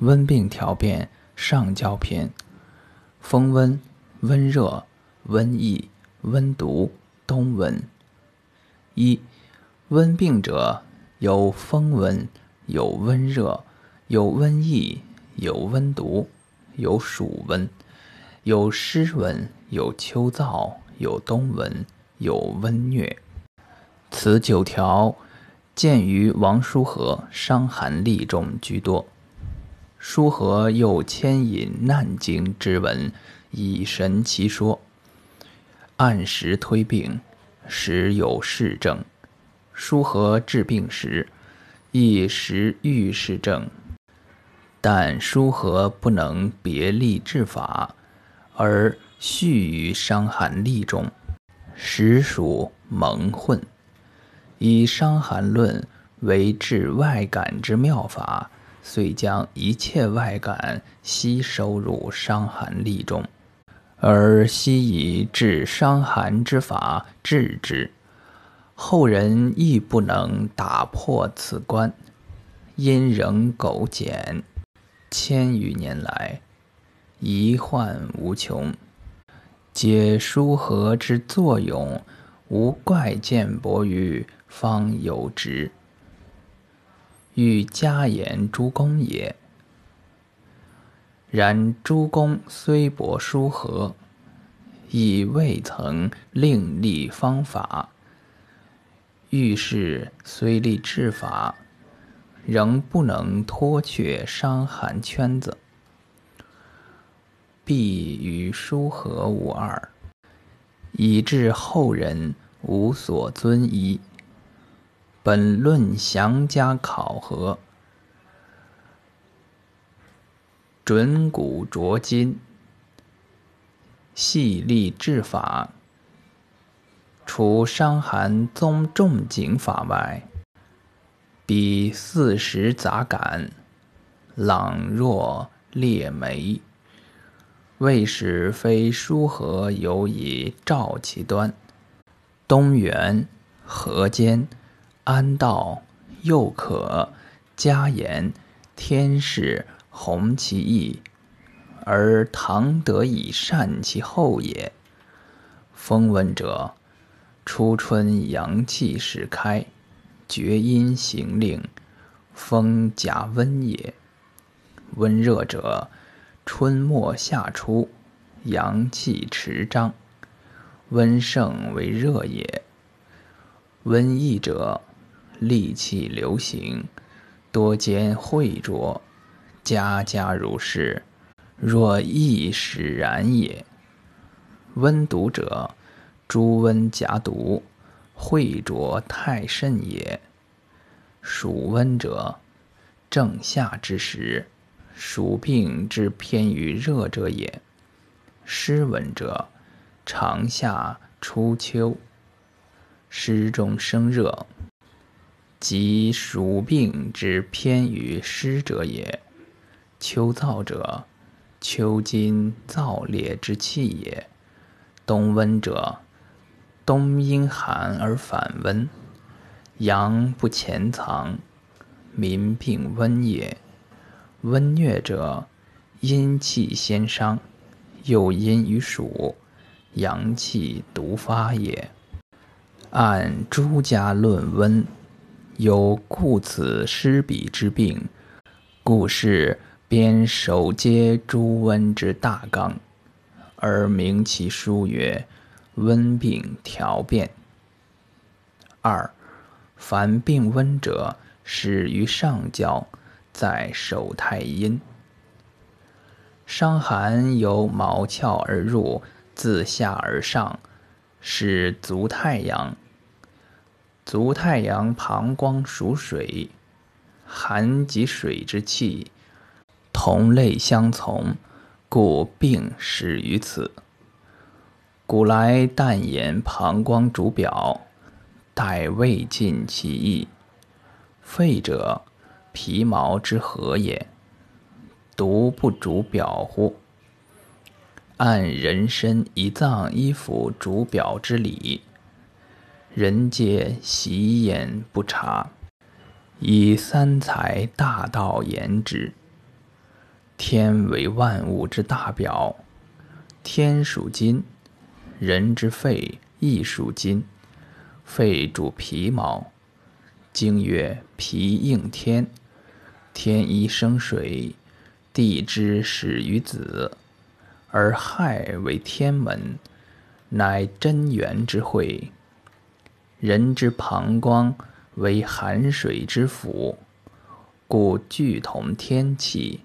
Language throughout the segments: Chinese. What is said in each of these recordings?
温病调变上焦篇。风温、温热、瘟疫、温毒、冬温。一、温病者有风温，有温热，有温疫，有温毒，有暑温，有湿温，有秋燥，有冬温，有温疟。此九条见于王叔和《伤寒例》中居多。书和又牵引《难经》之文，以神其说，按时推病，时有事症。书和治病时，亦时遇事症，但书和不能别立治法，而续于《伤寒例》中，实属蒙混。以《伤寒论》为治外感之妙法，遂将一切外感悉收入《伤寒例》中，而悉以治伤寒之法治之。后人亦不能打破此关，因仍苟简，千余年来，遗患无穷。解书和之作用，无怪见博于。方有之，欲加言诸公也。然诸公虽博书和，亦未曾另立方法。遇事虽立治法，仍不能脱却伤寒圈子，必与书和无二，以致后人无所尊依。本论详加考核，准古着今，细立治法。除伤寒宗仲景法外，比四时杂感，朗若列梅，未使非疏和有以照其端。东元河间。安道又可加言天士弘其意，而唐得以善其后也。风温者，初春阳气始开，厥阴行令，风甲温也。温热者，春末夏初阳气持张，温盛为热也。温疫者。戾气流行，多兼秽浊，家家如是。若亦使然也。温毒者，诸温夹毒，秽浊太甚也。暑温者，正夏之时，暑病之偏于热者也。湿温者，长夏初秋，湿中生热。即暑病之偏于湿者也，秋燥者，秋金燥烈之气也。冬温者，冬阴寒而反温，阳不潜藏，民病温也。温虐者，阴气先伤，又阴于暑，阳气独发也。按诸家论温。有故此失彼之病，故是编首皆诸温之大纲，而名其书曰《温病调变》。二，凡病温者，始于上焦，在手太阴。伤寒由毛窍而入，自下而上，使足太阳。足太阳膀胱属水，寒及水之气，同类相从，故病始于此。古来但言膀胱主表，待未尽其意。肺者，皮毛之合也，独不主表乎？按人身一脏一腑主表之理。人皆习焉不察，以三才大道言之。天为万物之大表，天属金，人之肺亦属金，肺主皮毛。经曰：皮应天，天一生水，地之始于子，而亥为天门，乃真元之会。人之膀胱为寒水之府，故俱同天气。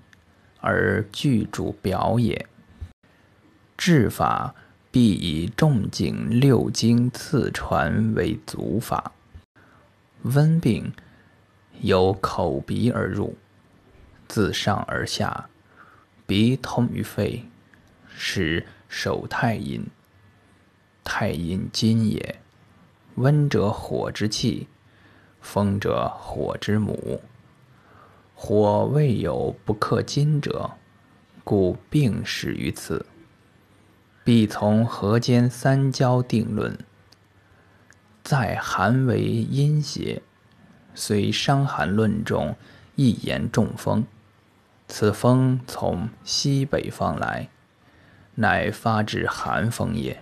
而具主表也。治法必以仲景六经次传为足法。温病由口鼻而入，自上而下，鼻通于肺，是手太阴。太阴金也，温者火之气，风者火之母。火未有不克金者，故病始于此。必从河间三焦定论。在寒为阴邪，虽《伤寒论》中亦言中风，此风从西北方来，乃发至寒风也。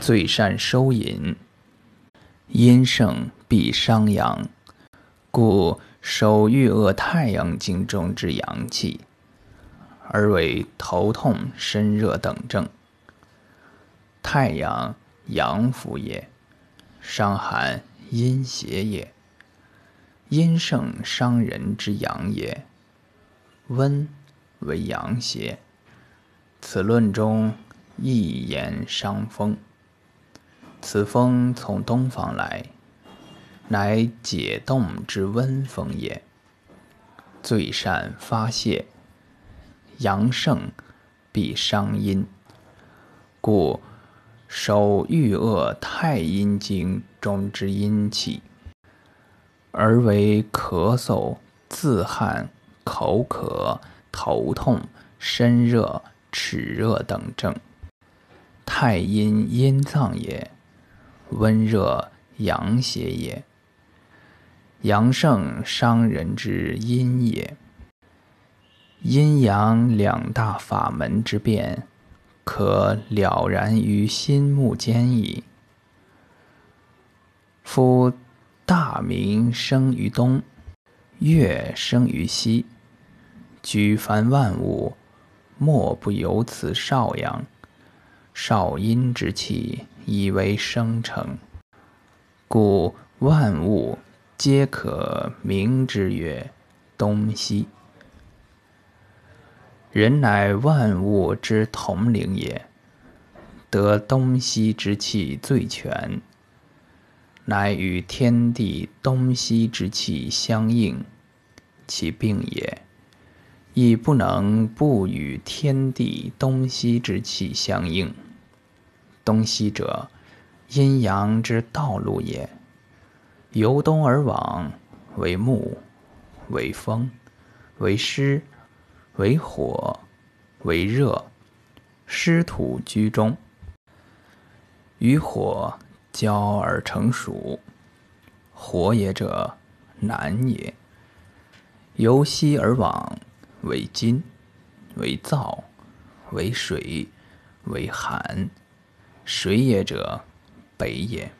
最善收引，阴盛必伤阳，故。手欲遏太阳经中之阳气，而为头痛、身热等症。太阳阳府也，伤寒阴邪也。阴盛伤人之阳也，温为阳邪。此论中亦言伤风。此风从东方来。乃解冻之温风也，最善发泄。阳盛必伤阴，故手欲遏太阴经中之阴气，而为咳嗽、自汗、口渴、头痛、身热、齿热等症。太阴阴脏也，温热阳邪也。阳盛伤人之阴也。阴阳两大法门之变，可了然于心目间矣。夫大明生于东，月生于西，举凡万物，莫不由此少阳、少阴之气以为生成，故万物。皆可名之曰东西。人乃万物之统领也，得东西之气最全，乃与天地东西之气相应，其病也，亦不能不与天地东西之气相应。东西者，阴阳之道路也。由东而往，为木，为风，为湿，为火，为热，湿土居中。与火交而成暑，火也者，南也。由西而往，为金，为燥，为水，为寒。水也者，北也。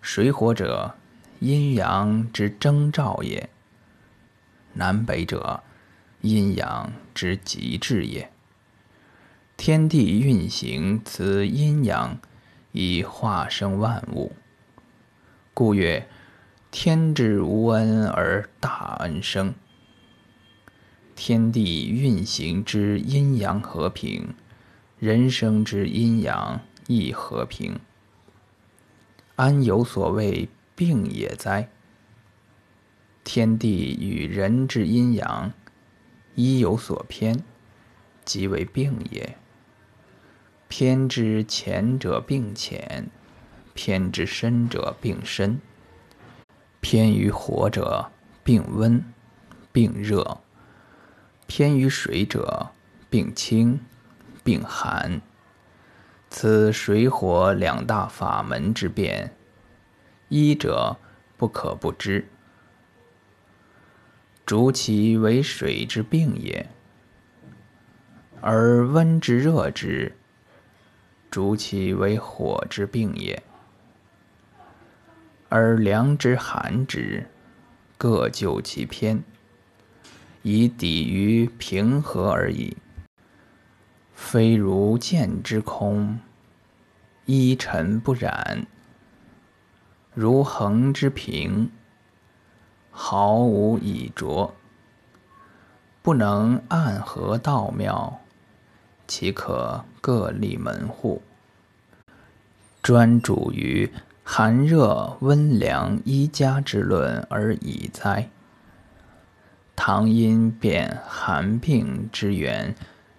水火者，阴阳之征兆也；南北者，阴阳之极致也。天地运行此阴阳，以化生万物。故曰：天之无恩而大恩生。天地运行之阴阳和平，人生之阴阳亦和平。安有所谓病也哉？天地与人之阴阳，一有所偏，即为病也。偏之浅者病浅，偏之深者病深。偏于火者病温，病热；偏于水者病清，病寒。此水火两大法门之变，医者不可不知。主其为水之病也；而温之热之，主其为火之病也；而凉之寒之，各就其偏，以抵于平和而已。非如见之空，一尘不染；如恒之平，毫无已着。不能暗合道妙，岂可各立门户，专注于寒热温凉一家之论而已哉？唐因辨寒病之源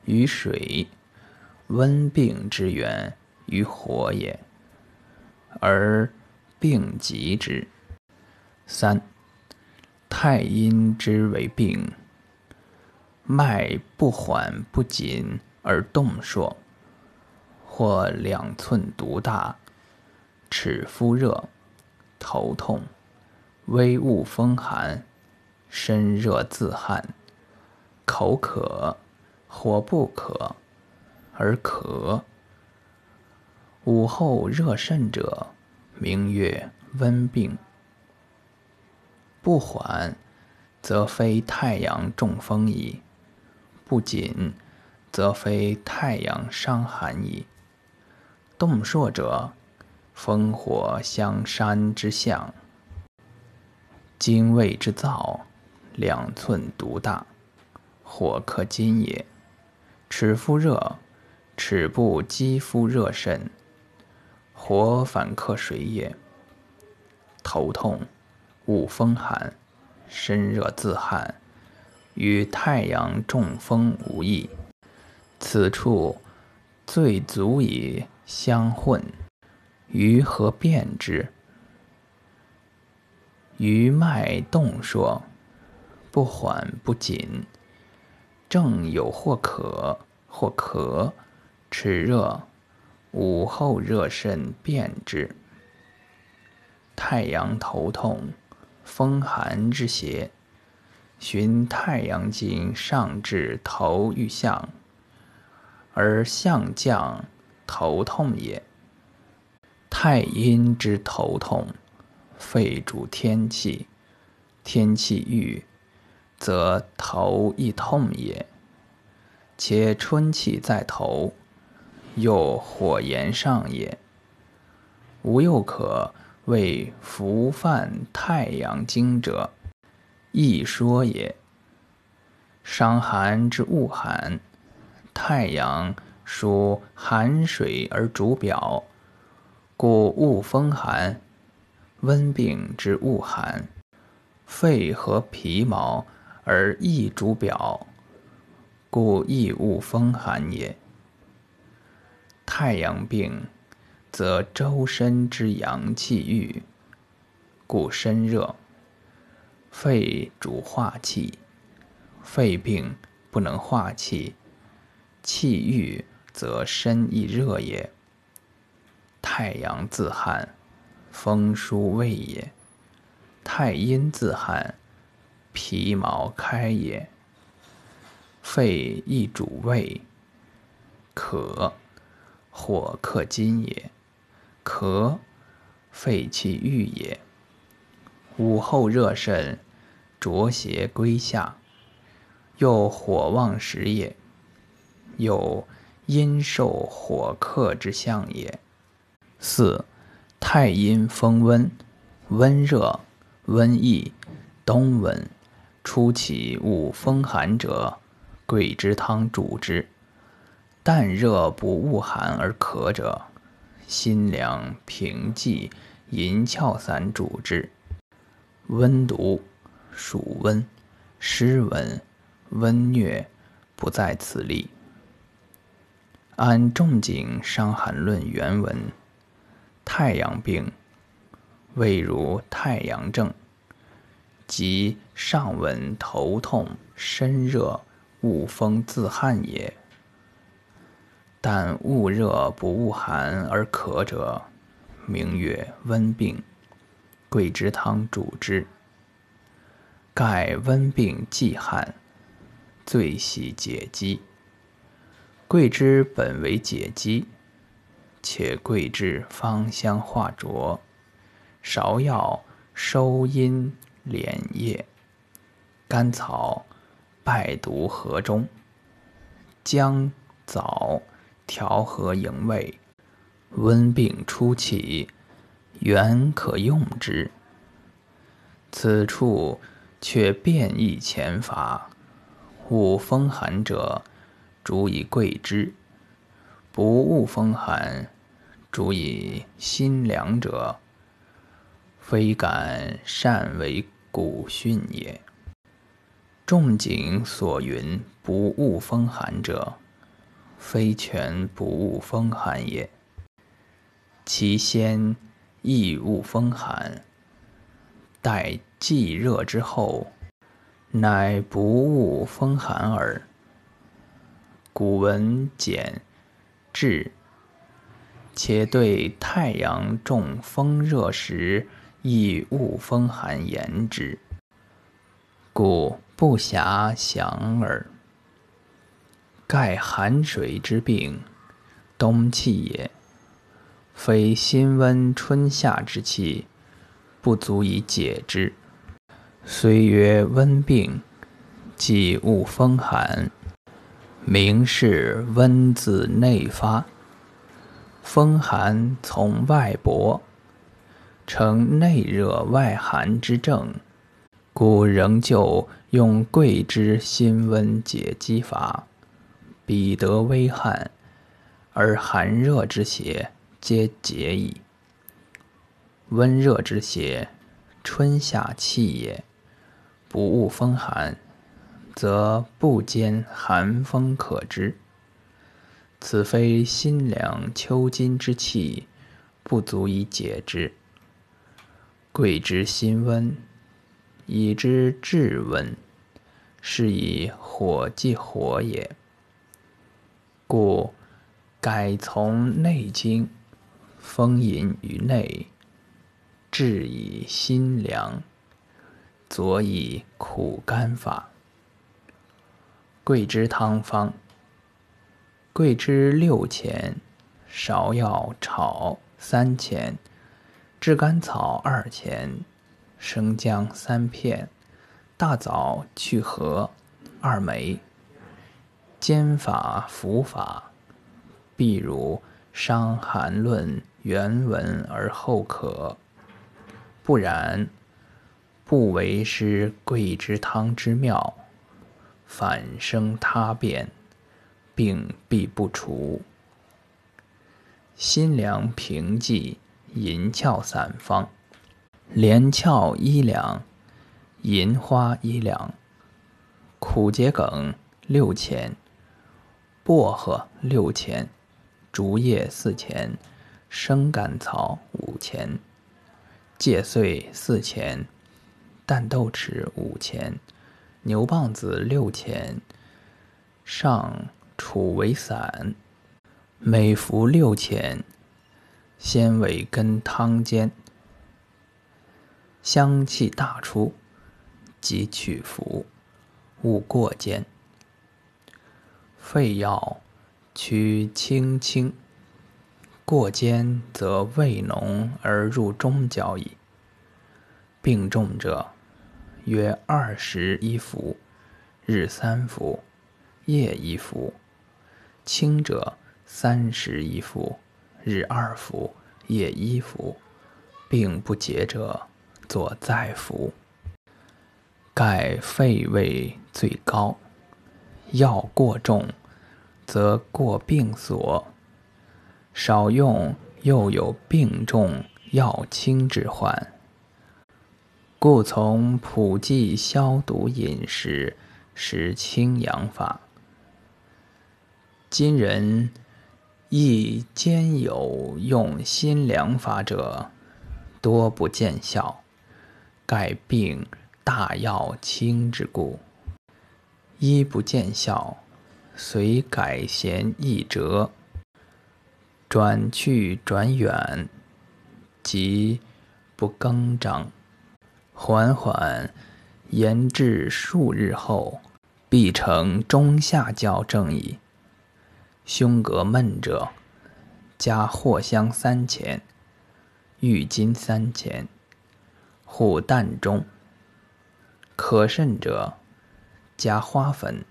于水。温病之源于火也，而病急之。三太阴之为病，脉不缓不紧而动硕，或两寸独大，齿肤热，头痛，微恶风寒，身热自汗，口渴火不可。而咳，午后热甚者，名曰温病。不缓，则非太阳中风矣；不紧，则非太阳伤寒矣。动朔者，风火相山之象，精卫之燥，两寸独大，火克金也。齿肤热。齿部肌肤热甚，火反克水也。头痛，恶风寒，身热自汗，与太阳中风无异。此处最足以相混，于何辨之？于脉动说，不缓不紧，正有或渴或咳。齿热，午后热甚，便之。太阳头痛，风寒之邪。循太阳经上至头欲向，而向降，头痛也。太阴之头痛，肺主天气，天气郁，则头亦痛也。且春气在头。又火炎上也，吾又可谓服犯太阳经者，亦说也。伤寒之恶寒，太阳属寒水而主表，故恶风寒；温病之恶寒，肺和皮毛而易主表，故易物风寒也。太阳病，则周身之阳气郁，故身热。肺主化气，肺病不能化气，气郁则身亦热也。太阳自汗，风疏胃也；太阴自汗，皮毛开也。肺亦主胃，渴。火克金也，咳，肺气郁也。午后热甚，浊邪归下，又火旺时也，有阴受火克之象也。四，太阴风温，温热，温疫，冬温，初起恶风寒者，桂枝汤主之。淡热不恶寒而咳者，辛凉平剂银翘散主之。温毒，暑温，湿温，温疟，不在此例。按仲景《伤寒论》原文，太阳病，谓如太阳症，即上闻头痛、身热、恶风自汗也。但恶热不恶寒而咳者，名曰温病。桂枝汤主之。盖温病忌汗，最喜解肌。桂枝本为解肌，且桂枝芳香化浊，芍药收阴莲叶，甘草败毒和中，姜枣调和营卫，温病初起，原可用之。此处。却变异前法，恶风寒者，主以桂枝；不恶风寒，主以辛凉者，非敢善为古训也。仲景所云不恶风寒者，非全不恶风寒也。其先亦恶风寒。待既热之后，乃不恶风寒耳。古文简至，且对太阳中风热时，亦勿风寒言之，故不暇详耳。盖寒水之病，冬气也，非辛温春夏之气。不足以解之。虽曰温病，即恶风寒，名是温自内发，风寒从外搏，成内热外寒之症，故仍旧用桂枝辛温解肌法，彼得微汗，而寒热之邪皆解矣。温热之邪，春夏气也。不恶风寒，则不兼寒风可知。此非辛凉秋金之气，不足以解之。桂枝辛温，以之治温，是以火济火也。故改从内经，风淫于内。治以辛凉，佐以苦甘法。桂枝汤方：桂枝六钱，芍药炒三钱，炙甘草二钱，生姜三片，大枣去核二枚。煎法服法，必如《伤寒论》原文而后可。不然，不为师桂枝汤之妙，反生他变，病必不除。辛凉平剂银翘散方：连翘一两，银花一两，苦桔梗六钱，薄荷六钱，竹叶四钱，生甘草五钱。芥穗四钱，淡豆豉五钱，牛蒡子六钱，上储为散，每服六钱，先为根汤煎，香气大出，即取服，勿过煎。肺药取清清。过煎则味浓而入中焦矣。病重者，约二十一服，日三服，夜一服；轻者三十一服，日二服，夜一服。病不解者，作再服。盖肺胃最高，药过重，则过病所。少用又有病重药轻之患，故从普济消毒饮食，食清养法。今人亦兼有用心良法者，多不见效，盖病大药轻之故。医不见效，遂改弦易辙。转去转远，即不更张，缓缓研治数日后，必成中下焦症矣。胸膈闷者，加藿香三钱，郁金三钱，护膻中。可甚者，加花粉。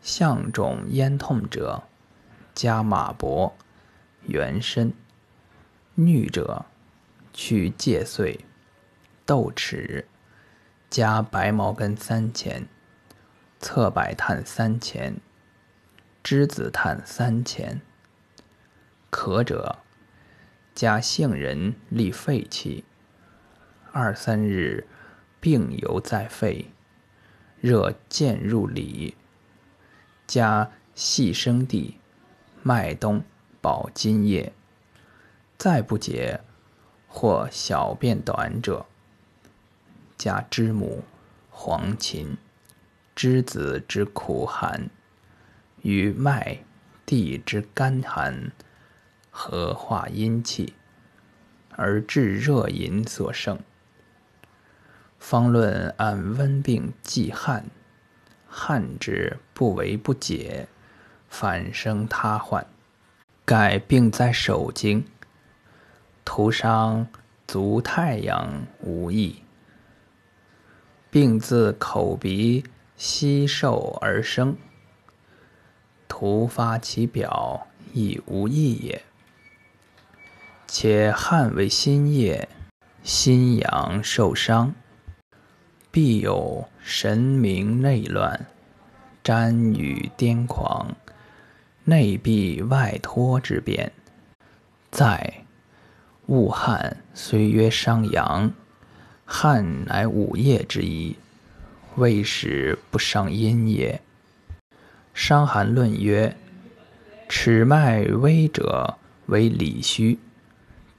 象肿咽痛者，加马勃、元参。衄者，去芥穗、豆豉，加白茅根三钱，侧柏炭三钱，栀子炭三钱。渴者，加杏仁利肺气。二三日，病犹在肺，热渐入里。加细生地、麦冬、保津液。再不解，或小便短者，加知母、黄芩、栀子之苦寒，与麦、地之甘寒，合化阴气，而治热饮所胜。方论按温病忌汗。汗之不为不解，反生他患。盖病在手经，徒伤足太阳无益。病自口鼻吸受而生，徒发其表亦无益也。且汗为心液，心阳受伤。必有神明内乱，瞻与癫狂，内闭外脱之变。在恶汗虽曰伤阳，汗乃五液之一，未使不伤阴也。《伤寒论》曰：尺脉微者为里虚，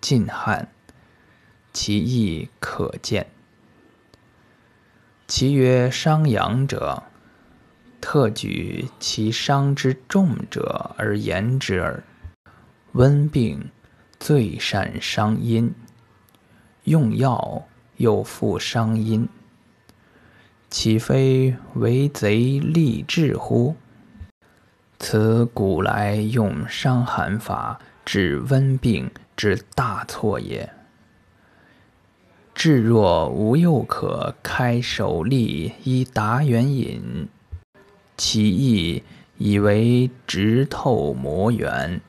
尽汗，其意可见。其曰伤阳者，特举其伤之重者而言之耳。温病最善伤阴，用药又复伤阴，岂非为贼利治乎？此古来用伤寒法治温病之大错也。至若无又可开手利以达元引，其意以为直透魔元，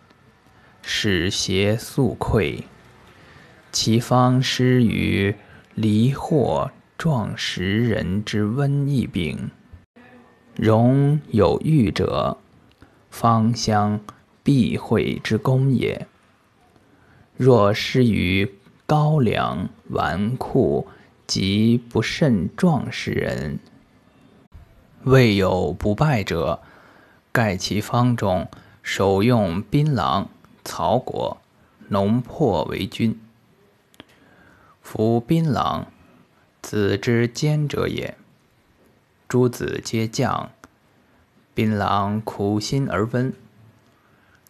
使邪速溃。其方施于离惑壮实人之瘟疫病，容有欲者，芳香避秽之功也。若施于高粱、纨绔及不甚壮士人，未有不败者。盖其方中首用槟榔、草果、浓破为君。夫槟榔，子之坚者也。诸子皆降。槟榔苦辛而温，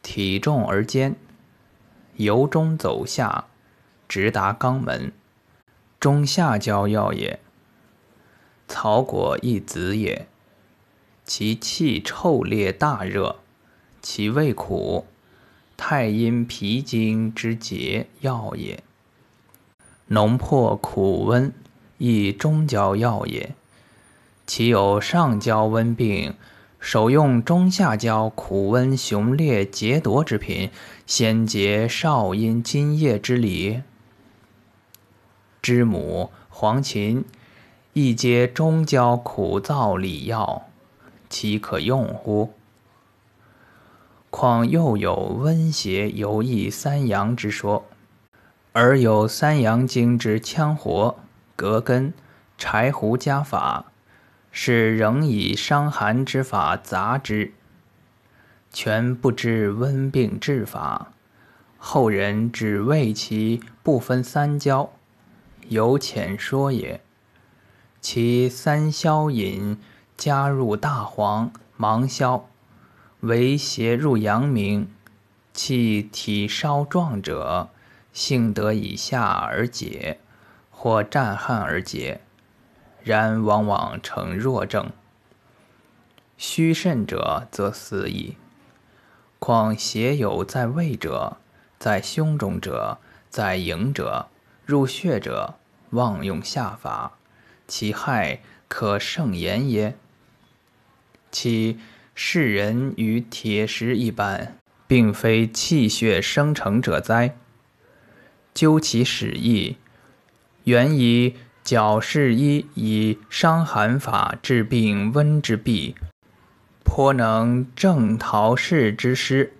体重而坚，由中走下。直达肛门，中下焦药也。草果一子也，其气臭烈大热，其味苦，太阴脾经之结药也。浓破苦温，亦中焦药也。其有上焦温病，首用中下焦苦温雄烈劫夺之品，先结少阴津液之理。知母、黄芩，亦皆中焦苦燥理药，岂可用乎？况又有温邪游益三阳之说，而有三阳经之羌活、葛根、柴胡加法，是仍以伤寒之法杂之，全不知温病治法。后人只为其不分三焦。有浅说也，其三消饮加入大黄、芒硝，为邪入阳明，气体稍壮者，性得以下而解，或战汗而解；然往往成弱症。虚肾者则死矣。况邪有在胃者，在胸中者，在营者，入血者，妄用下法，其害可胜言耶？其世人与铁石一般，并非气血生成者哉？究其始意，原以矫饰医以伤寒法治病温之弊。颇能正陶氏之师，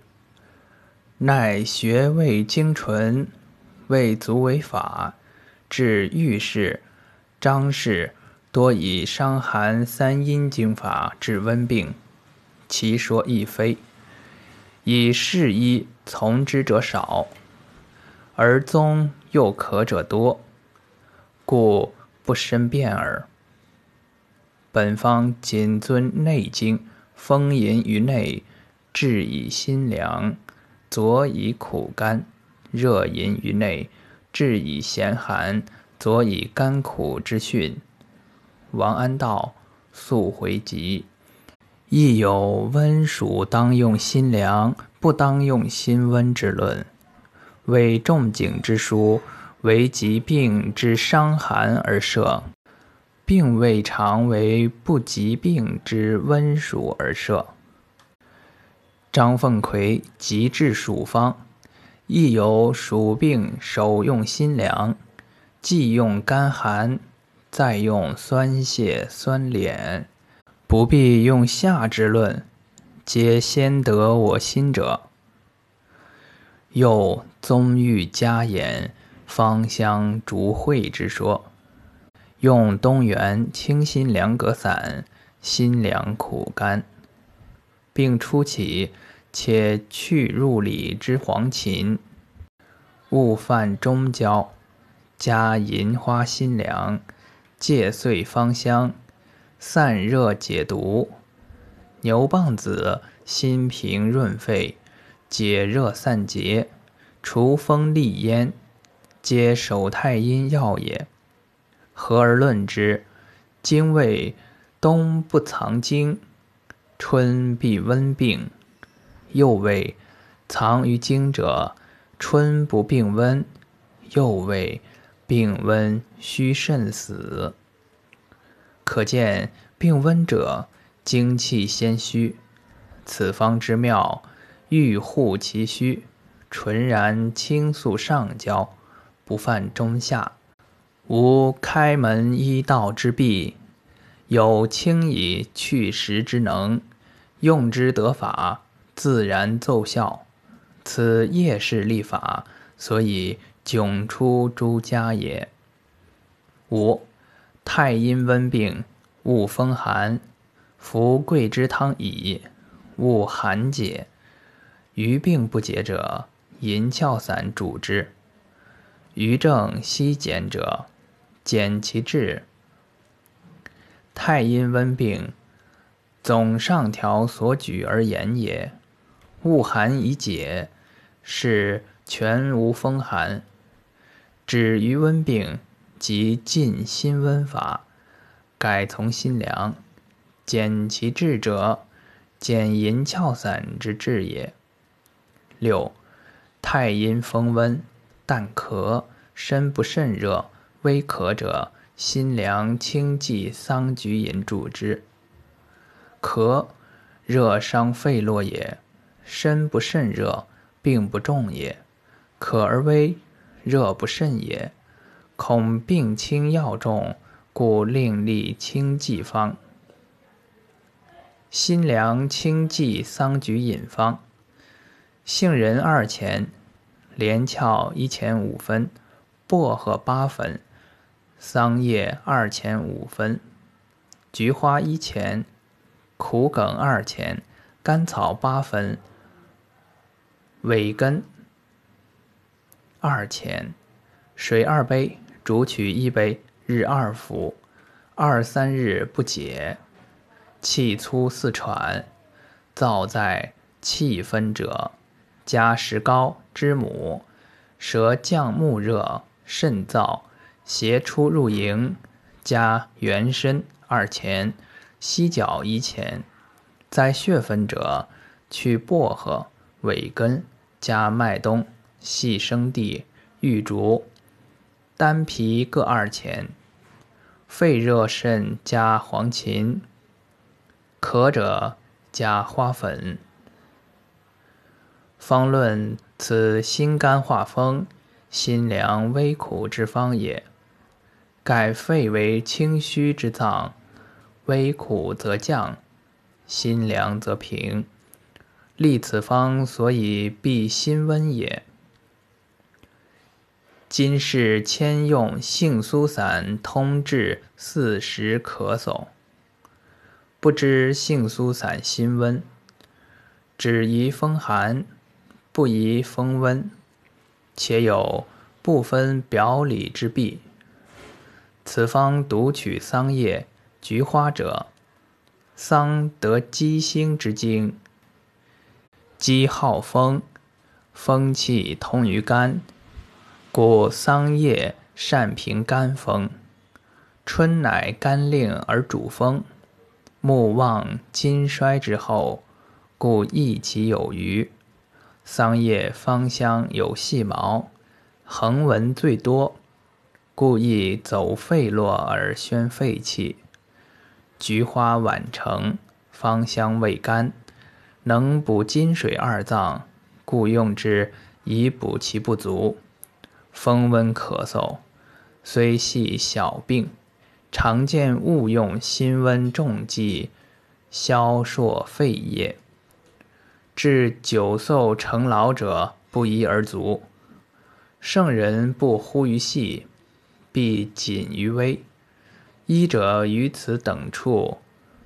奈学未精纯，未足为法。治御史、张氏多以伤寒三阴经法治温病，其说亦非。以士医从之者少，而宗又可者多，故不深辩耳。本方谨遵内经。风淫于内，治以心凉；佐以苦甘。热淫于内，治以咸寒；佐以甘苦之训。王安道速回疾，亦有温暑当用心凉，不当用心温之论。为仲景之书，为疾病之伤寒而设。并未尝为不疾病之温暑而设。张凤奎疾治暑方，亦有暑病首用辛凉，既用甘寒，再用酸泻酸敛，不必用下之论，皆先得我心者。又宗欲加言芳香逐会之说。用东元清心凉葛散，辛凉苦甘，并初起，且去入里之黄芩，勿犯中焦，加银花辛凉，芥碎芳香，散热解毒。牛蒡子辛平润肺，解热散结，除风利咽，皆手太阴药也。合而论之，经谓冬不藏经，春必温病；又谓藏于经者，春不病温；又谓病温须慎死。可见病温者，精气先虚。此方之妙，欲护其虚，纯然清肃上焦，不犯中下。无开门医道之弊，有轻以去实之能，用之得法，自然奏效。此夜氏立法，所以迥出诸家也。五太阴温病，勿风寒，服桂枝汤矣，勿寒解。余病不解者，银翘散主之。余症稀减者。减其志。太阴温病，总上条所举而言也。恶寒以解，是全无风寒。止于温病，即进心温法，改从心凉。减其志者，减银翘散之志也。六，太阴风温，但咳，身不甚热。微咳者，辛凉清剂桑菊饮助之。咳，热伤肺络也。身不甚热，病不重也。渴而微，热不甚也。恐病轻药重，故另立清剂方。辛凉清剂桑菊饮方：杏仁二钱，连翘一钱五分，薄荷八分。桑叶二钱五分，菊花一钱，苦梗二钱，甘草八分，尾根二钱，水二杯，煮取一杯，日二服，二三日不解，气粗似喘，燥在气分者，加石膏、之母，舌降目热，肾燥。邪出入营，加元参二钱，犀角一钱。在血分者，去薄荷、尾根，加麦冬、细生地、玉竹，丹皮各二钱。肺热肾加黄芩，渴者加花粉。方论此心肝化风、心凉微苦之方也。盖肺为清虚之脏，微苦则降，心凉则平。立此方所以避心温也。今世迁用杏苏散通治四时咳嗽，不知杏苏散心温，只宜风寒，不宜风温，且有不分表里之弊。此方独取桑叶、菊花者，桑得鸡星之精，鸡好风，风气通于肝。故桑叶善平肝风，春乃肝令而主风，木旺金衰之后，故益其有余。桑叶芳香有细毛，横纹最多，故易走肺络而宣肺气。菊花晚成，芳香味甘，能补金水二脏，故用之以补其不足。风温咳嗽，虽系小病，常见误用辛温重剂，消烁肺液。至久寿成老者，不一而足。圣人不忽于细，必谨于微。医者于此等处，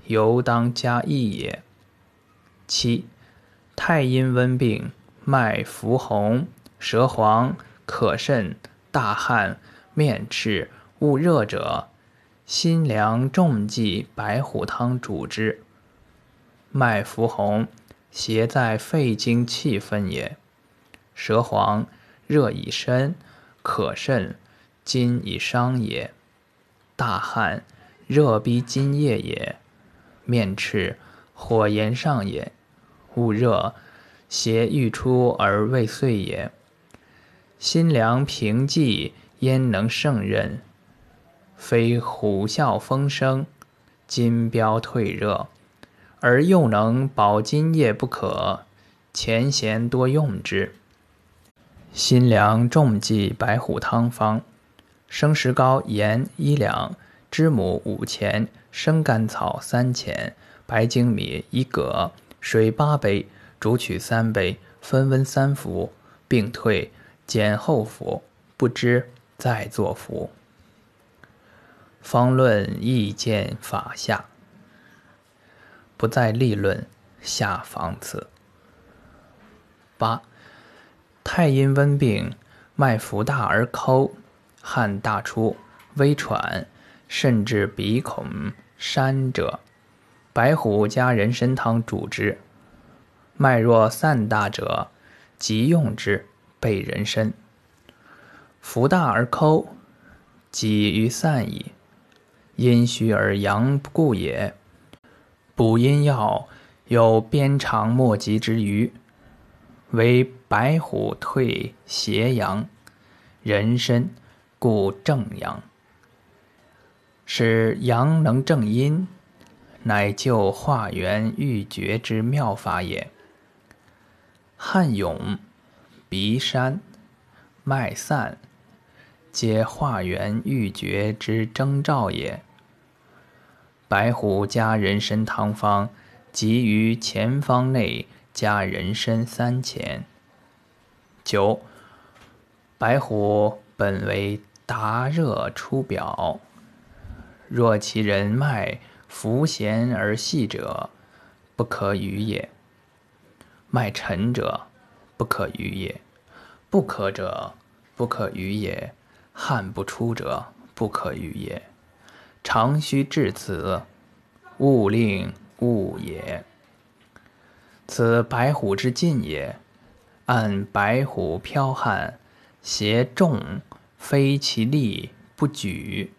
犹当加益也。七，太阴温病，脉浮红，舌黄。可甚大汗、面赤、恶热者，辛凉重剂白虎汤主之。脉浮红，邪在肺经气分也。舌黄，热已深，可甚，津已伤也。大汗，热逼津液也。面赤，火炎上也。恶热，邪欲出而未遂也。心凉平寂，焉能胜任？非虎啸风声，金标退热，而又能保津液不可。前贤多用之。辛凉重剂白虎汤方：生石膏盐一两，知母五钱，生甘草三钱，白粳米一葛，水八杯，煮取三杯，分温三服，病退。减后服，不知再作服。方论意见法下，不再立论。下方次。八，太阴温病，脉浮大而抠，汗大出，微喘，甚至鼻孔山者，白虎加人参汤主之。脉若散大者，即用之。备人参，浮大而抠，己于散矣。阴虚而阳不固也。补阴药有鞭长莫及之余，为白虎退邪阳，人参固正阳，使阳能正阴，乃救化元欲绝之妙法也。汉勇。鼻山、脉散，皆化元欲绝之征兆也。白虎加人参汤方，即于前方内加人参三钱。九，白虎本为达热出表，若其人脉浮弦而细者，不可与也；脉沉者。不可与也，不可者不可与也，汗不出者不可与也。常须至此，勿令勿也。此白虎之进也。按白虎剽悍，携重，非其力不举。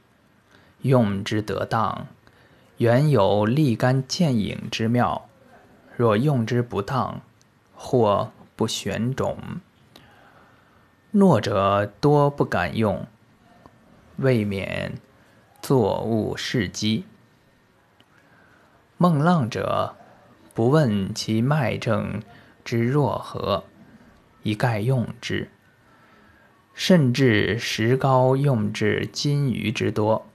用之得当，原有立竿见影之妙；若用之不当，或不选种。弱者多不敢用，未免作物事机。孟浪者，不问其脉证之若何，一概用之。甚至石膏用至金鱼之多，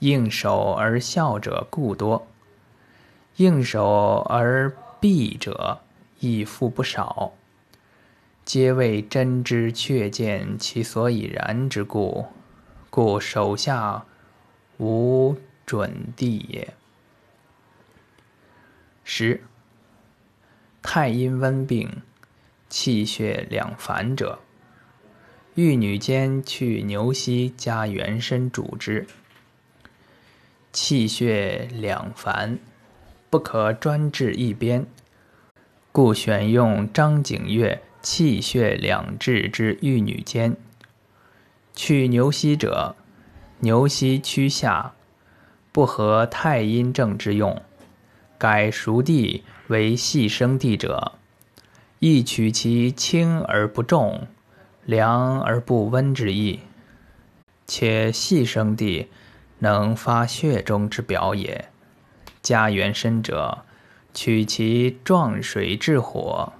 应手而笑者故多；应手而避者亦复不少。皆为真知确见其所以然之故，故手下无准地也。十太阴温病，气血两烦者。玉女间去牛膝加元参主之，气血两烦，不可专治一边，故选用张景岳气血两治之玉女间。去牛膝者，牛膝屈下，不合太阴正之用，改熟地为细生地者，亦取其轻而不重。凉而不温之意，且细生地能发血中之表也。加元参者，取其壮水治火，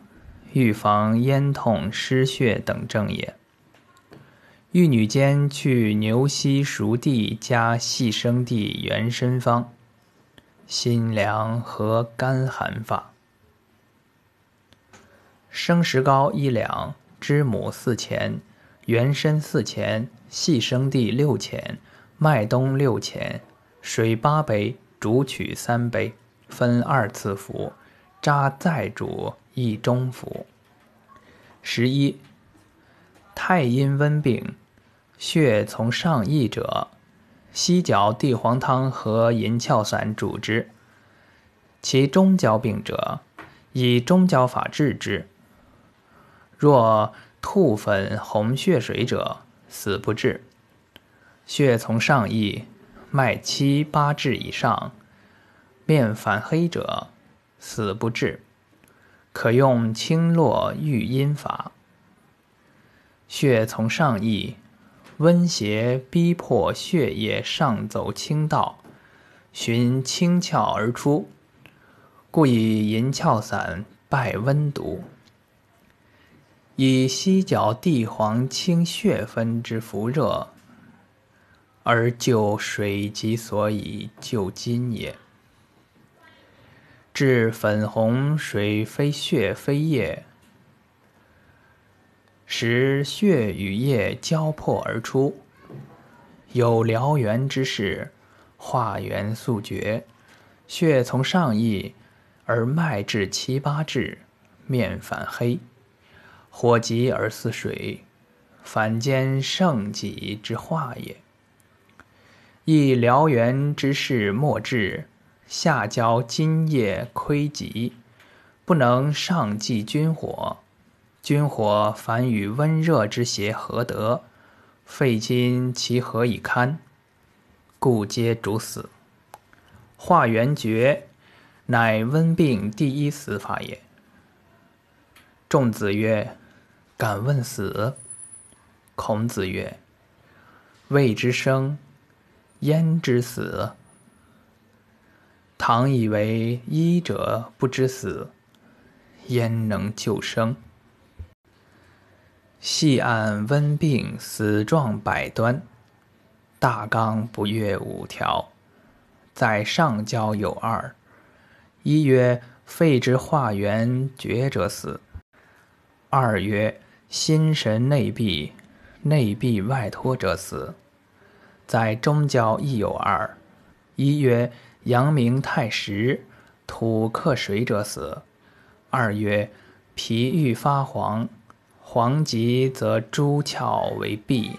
预防咽痛失血等症也。玉女间去牛膝熟地加细生地元参方，辛凉和肝寒法。生石膏一两。知母四钱，元参四钱，细生地六钱，麦冬六钱，水八杯，煮取三杯，分二次服，渣再煮一中服。十一，太阴温病，血从上溢者，犀角地黄汤和银翘散主之。其中焦病者，以中焦法治之。若吐粉红血水者，死不治；血从上溢，脉七八至以上，面反黑者，死不治。可用清络育阴法。血从上溢，温邪逼迫血液上走清道，循清窍而出，故以银翘散败温毒。以犀角地黄清血分之伏热，而救水疾所以救金也。治粉红水非血非液，使血与液交迫而出，有燎原之势，化元速绝，血从上溢而脉至七八至，面反黑。火急而似水，反兼盛己之化也。亦燎原之势莫至，下焦津液亏极，不能上济君火。君火凡与温热之邪合得，肺经其何以堪？故皆主死。化元绝，乃温病第一死法也。仲子曰。敢问死？孔子曰：“未之生，焉知死？唐以为医者不知死，焉能救生？”细按温病死状百端，大纲不越五条，在上焦有二：一曰肺之化元绝者死；二曰。心神内闭，内闭外脱者死。在中焦亦有二：一曰阳明太实，土克水者死；二曰脾郁发黄，黄急则诸窍为闭，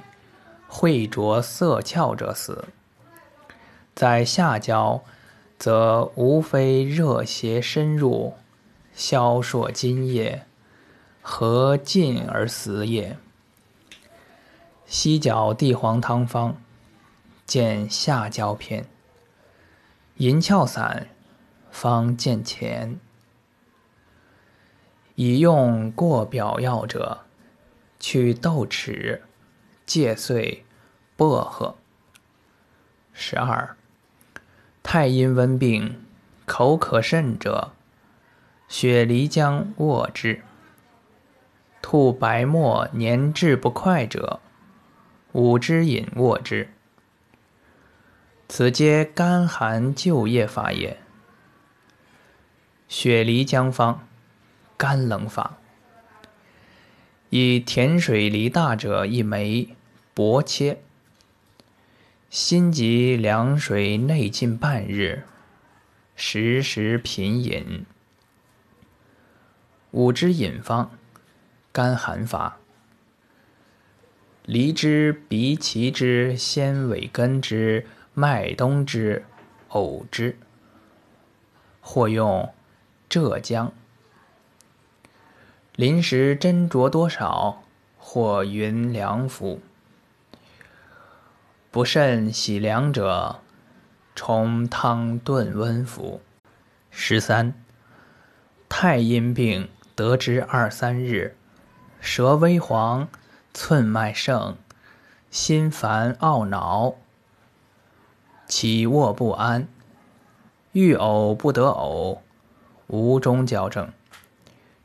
秽浊色窍者死。在下焦，则无非热邪深入，消烁津液。何尽而死也？犀角地黄汤方，见下焦篇。银翘散，方见前。以用过表药者，取豆豉、芥穗、薄荷。十二。太阴温病，口渴甚者，雪梨浆卧之。吐白沫粘滞不快者，五汁饮卧之。此皆干寒救液法也。雪梨姜方。干冷法，以甜水梨大者一枚，薄切。心急凉水内浸半日，时时品饮。五之饮方，甘寒法。梨之、荸荠之、鲜尾根之、麦冬之、藕之，或用浙江。临时斟酌多少，或匀凉服。不甚喜凉者，从汤炖温服。十三，太阴病得之二三日，舌微黄，寸脉盛，心烦懊恼，起卧不安，欲呕不得呕，无中焦症。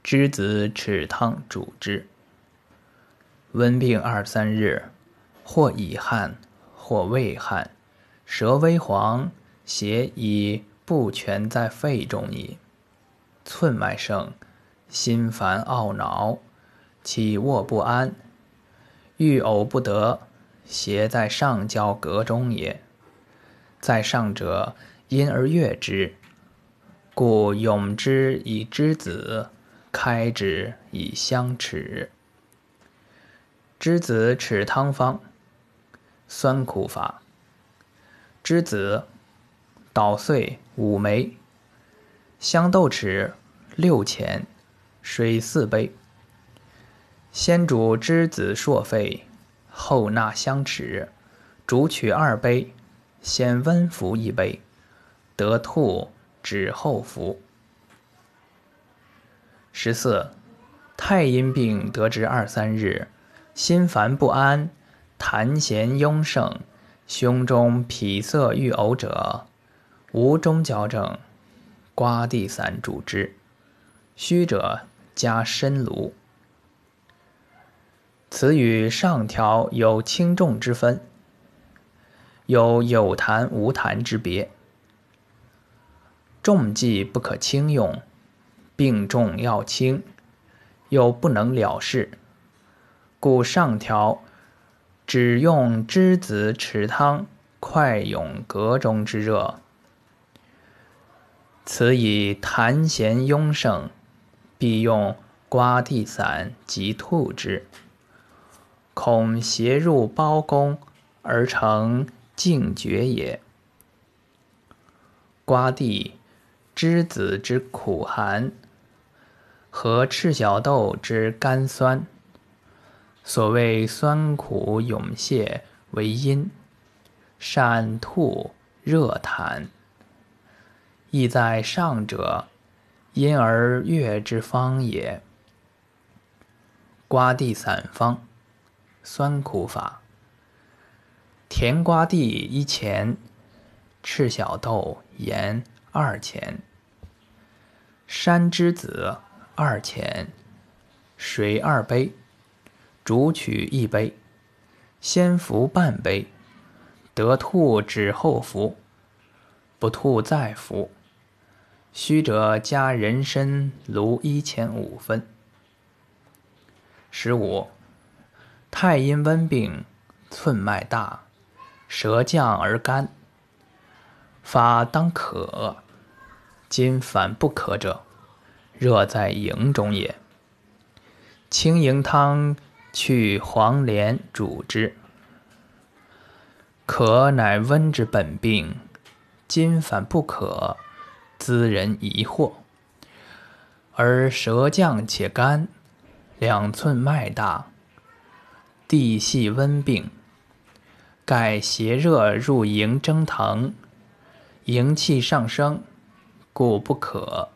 栀子豉汤主之。温病二三日，或已汗，或未汗，舌微黄，邪已不全在肺中矣。寸脉盛，心烦懊恼，起卧不安，欲呕不得，邪在上焦膈中也。在上者，因而悦之，故咏之以栀子。开之以香豉。栀子豉汤方，酸苦法。栀子捣碎五枚，香豆豉六钱，水四杯。先煮栀子硕沸，后纳香豉，煮取二杯，先温服一杯，得吐止后服。十四，太阴病得之二三日，心烦不安，痰涎壅盛，胸中痞涩欲呕者，无中焦症，瓜地散主之。虚者加参芦。此与上条有轻重之分，有有痰无痰之别。重剂不可轻用。病重要轻，又不能了事，故上条只用栀子豉汤，快涌膈中之热。此以痰涎壅盛，必用瓜地散及吐之，恐邪入胞宫而成静绝也。瓜地、栀子之苦寒。和赤小豆之甘酸，所谓酸苦涌泄为阴，善吐热痰，意在上者，因而悦之方也。瓜地散方，酸苦法。甜瓜地一钱，赤小豆盐二钱，山栀子。二钱，水二杯，煮取一杯，先服半杯，得吐止后服，不吐再服。虚者加人参芦一钱五分。十五，太阴温病，寸脉大，舌降而干，发当渴，今反不渴者。热在营中也。清营汤去黄连煮之，渴乃温之本病。今反不可，滋人疑惑。而舌降且干，两寸脉大，地系温病，盖邪热入营蒸腾，营气上升，故不可。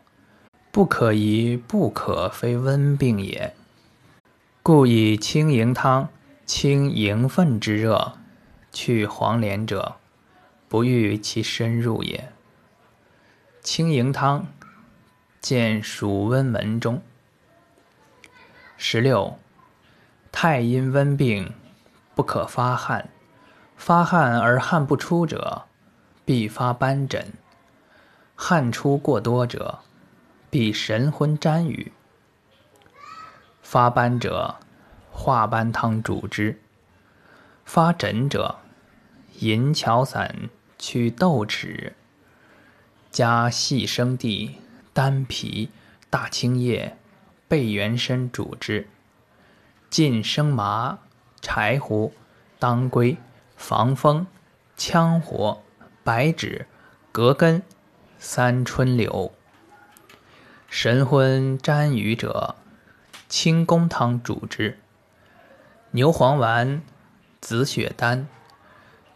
不可以不可，非温病也。故以清营汤清营分之热，去黄连者，不欲其深入也。清营汤，见《暑温门》中。十六，太阴温病，不可发汗。发汗而汗不出者，必发斑疹；汗出过多者，必神昏沾雨。发斑者，化斑汤主之；发疹者，银翘散去豆豉，加细生地、丹皮、大青叶、贝元参主之。浸生麻、柴胡、当归。防风、羌活、白芷、葛根、三春柳。神昏沾雨者，清宫汤主之。牛黄丸、紫雪丹、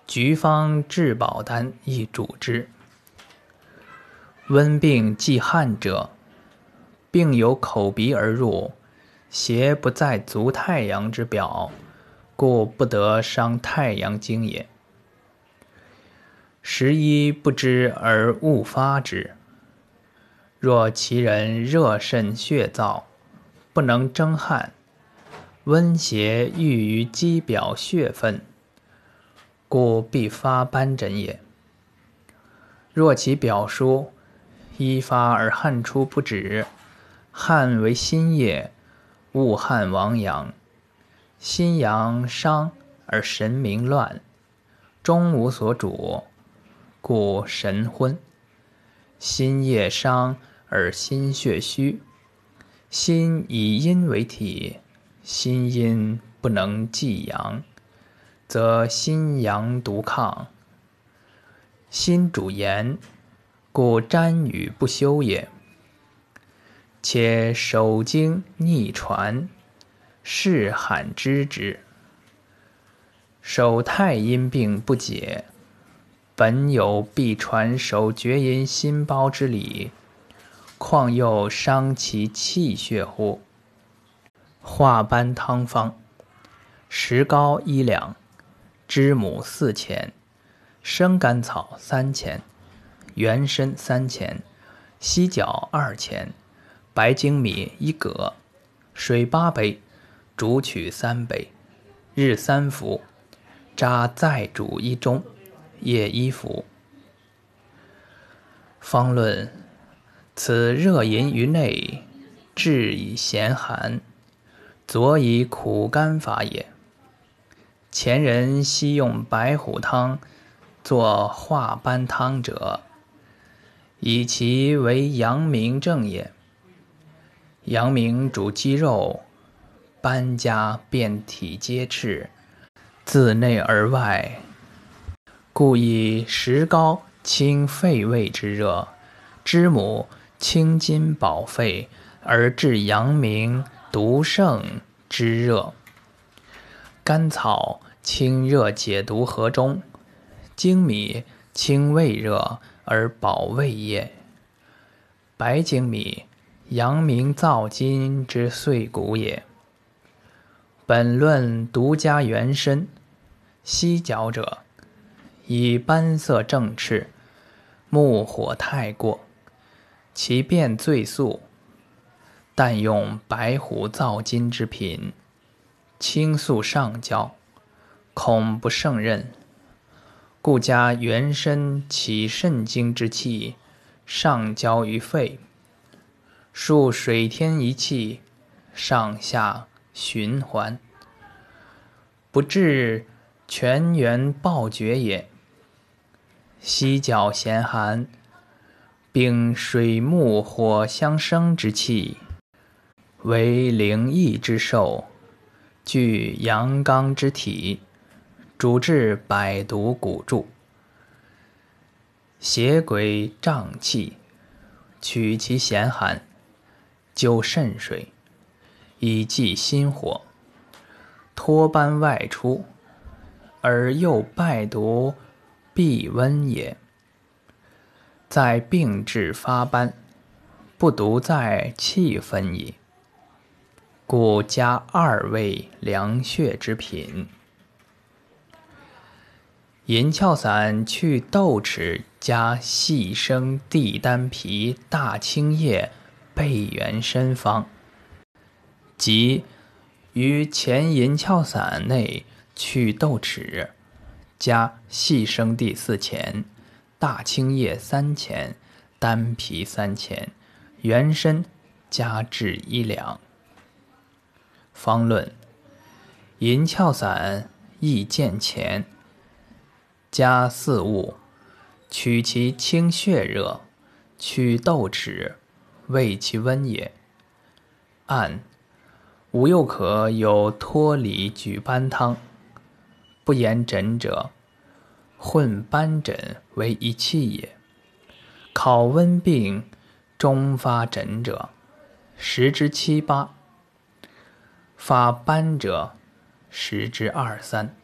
菊方治宝丹亦主之。温病忌汗者，病由口鼻而入，邪不在足太阳之表。故不得伤太阳经也。十一不知而误发之。若其人热肾血燥，不能蒸汗，温邪郁于肌表血分，故必发斑疹也。若其表疏，一发而汗出不止，汗为心液，恶汗亡阳。心阳伤而神明乱，终无所主，故神昏；心液伤而心血虚，心以阴为体，心阴不能济阳，则心阳独亢。心主言，故沾雨不休也。且手经逆传。是罕知之。手太阴病不解，本有必传手厥阴心包之理，况又伤其气血乎？化斑汤方：石膏一两，知母四钱，生甘草三钱，原参三钱，犀角二钱，白粳米一葛，水八杯。煮取三杯，日三服，渣再煮一盅，夜一服。方论：此热淫于内，治以咸寒，佐以苦甘法也。前人昔用白虎汤作化斑汤者，以其为阳明症也。阳明主肌肉。斑家遍体皆赤，自内而外，故以石膏清肺胃之热，知母清筋保肺，而治阳明毒盛之热。甘草清热解毒和中，粳米清胃热而保胃液。白粳米，阳明燥金之碎骨也。本论独家原参，犀角者，以斑色正赤，木火太过，其变最速。但用白虎燥金之品，清肃上焦，恐不胜任，故加原参起肾经之气，上焦于肺，数水天一气，上下。循环，不至泉源暴绝也。犀角咸寒，并水木火相生之气，为灵异之兽，具阳刚之体，主治百毒蛊注，邪鬼瘴气，取其咸寒，灸肾水。以济心火，脱斑外出，而又败毒，必温也。在病治发斑，不独在气分矣。故加二味凉血之品。银翘散去豆豉，加细生地丹皮、大青叶、贝元参方。即于前银翘散内去豆豉，加细生地四钱、大青叶三钱、丹皮三钱、原参加至一两。方论：银翘散益见钱。加四物，取其清血热，去豆豉，味其温也。按吾又可有脱离举斑汤，不言诊者，混斑疹为一气也。考温病中发疹者，十之七八；发斑者，十之二三。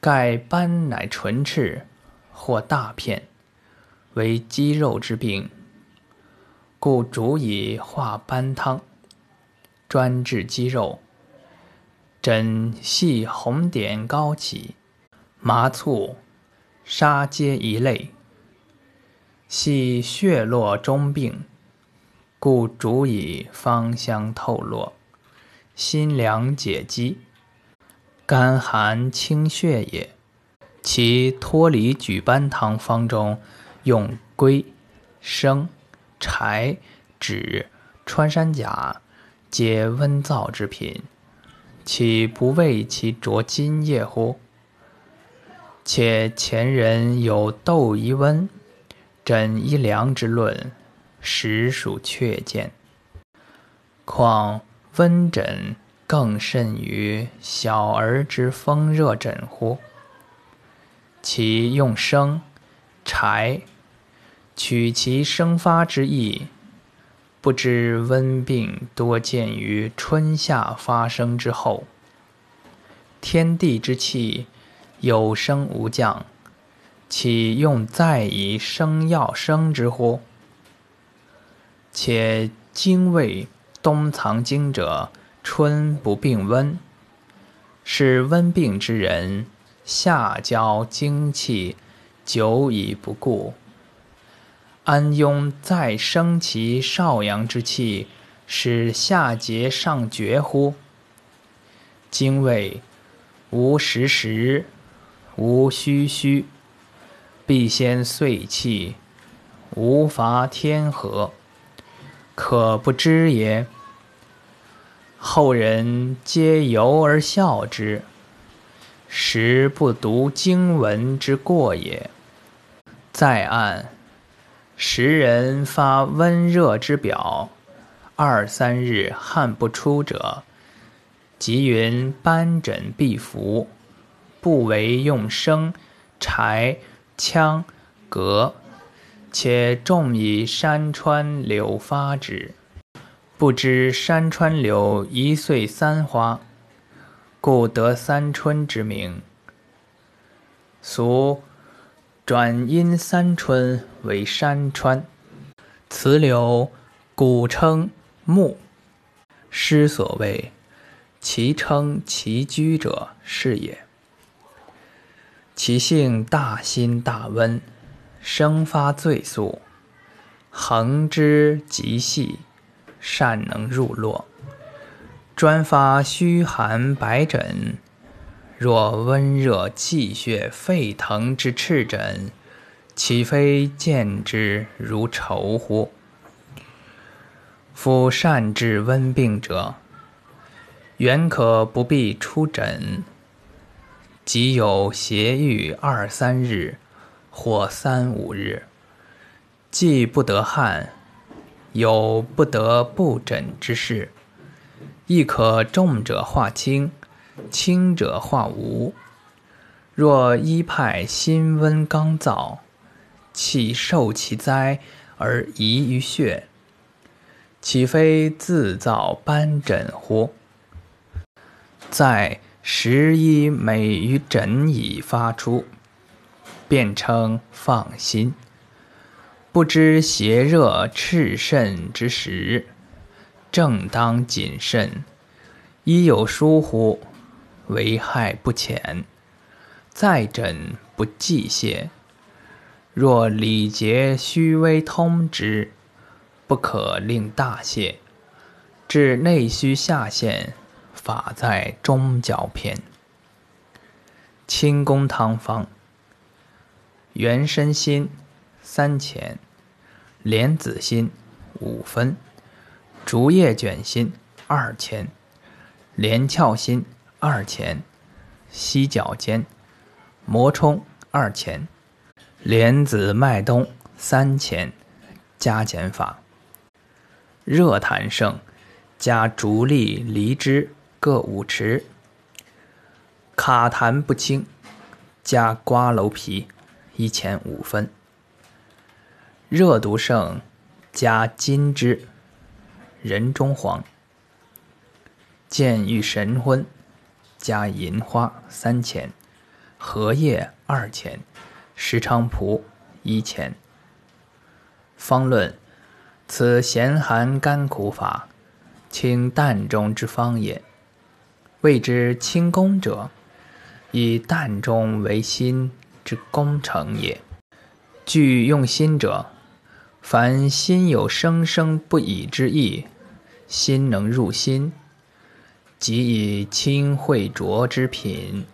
盖斑乃唇赤，或大片，为肌肉之病，故主以化斑汤，专治肌肉。疹系红点高起，麻醋、沙皆一类，系血络中病，故主以芳香透络，辛凉解肌。甘寒清血也，其脱离举斑汤方中用龟、生、柴、枳、穿山甲，皆温燥之品，岂不为其着津液乎？且前人有窦遗温、诊医凉之论，实属确见。况温诊。更甚于小儿之风热疹乎？其用生、柴，取其生发之意，不知温病多见于春夏发生之后。天地之气有升无降，岂用再以生药生之乎？且精卫冬藏精者。春不病温，是温病之人，夏交精气，久已不顾，安庸再生其少阳之气，使夏桀上绝乎？精卫无时时，无虚虚，必先遂气，无伐天和，可不知也。后人皆由而笑之，实不读经文之过也。再按，时人发温热之表，二三日汗不出者，即云斑疹必服，不为用生、柴、羌、革，且重以山川柳发之。不知山川柳一岁三花，故得三春之名。俗转因三春为山川。此柳古称木，诗所谓其称其居者是也。其性大辛大温，生发最速，横之极细。善能入络，专发虚寒白疹。若温热气血沸腾之赤疹，岂非见之如愁乎？夫善治温病者，原可不必出诊。即有邪欲二三日，或三五日，既不得汗。有不得不诊之事，亦可重者化轻，轻者化无。若一派心温刚燥，气受其灾而遗于血，岂非自造斑疹乎？在时以美于枕以发出，便称放心。不知邪热炽盛之时，正当谨慎。一有疏忽，危害不浅。再诊不忌泄。若礼节虚微通之，不可令大泄。治内虚下陷。法在中角篇。清宫汤方：元参心。三钱，莲子心。五分，竹叶卷心。二钱，连翘心。二钱，犀角尖，磨冲。二钱，莲子麦冬。三钱。加减法：热痰盛，加竹沥、梨汁。各五匙，卡痰不清，加瓜蒌皮一钱五分。热毒盛，加金枝、人中黄。见欲神昏，加银花三钱，荷叶二钱，石菖蒲一钱。方论：此咸寒甘苦法，清淡中之方也。谓之清功者，以淡中为心之功成也。具用心者，凡心有生生不已之意，心能入心，即以清秽浊之品，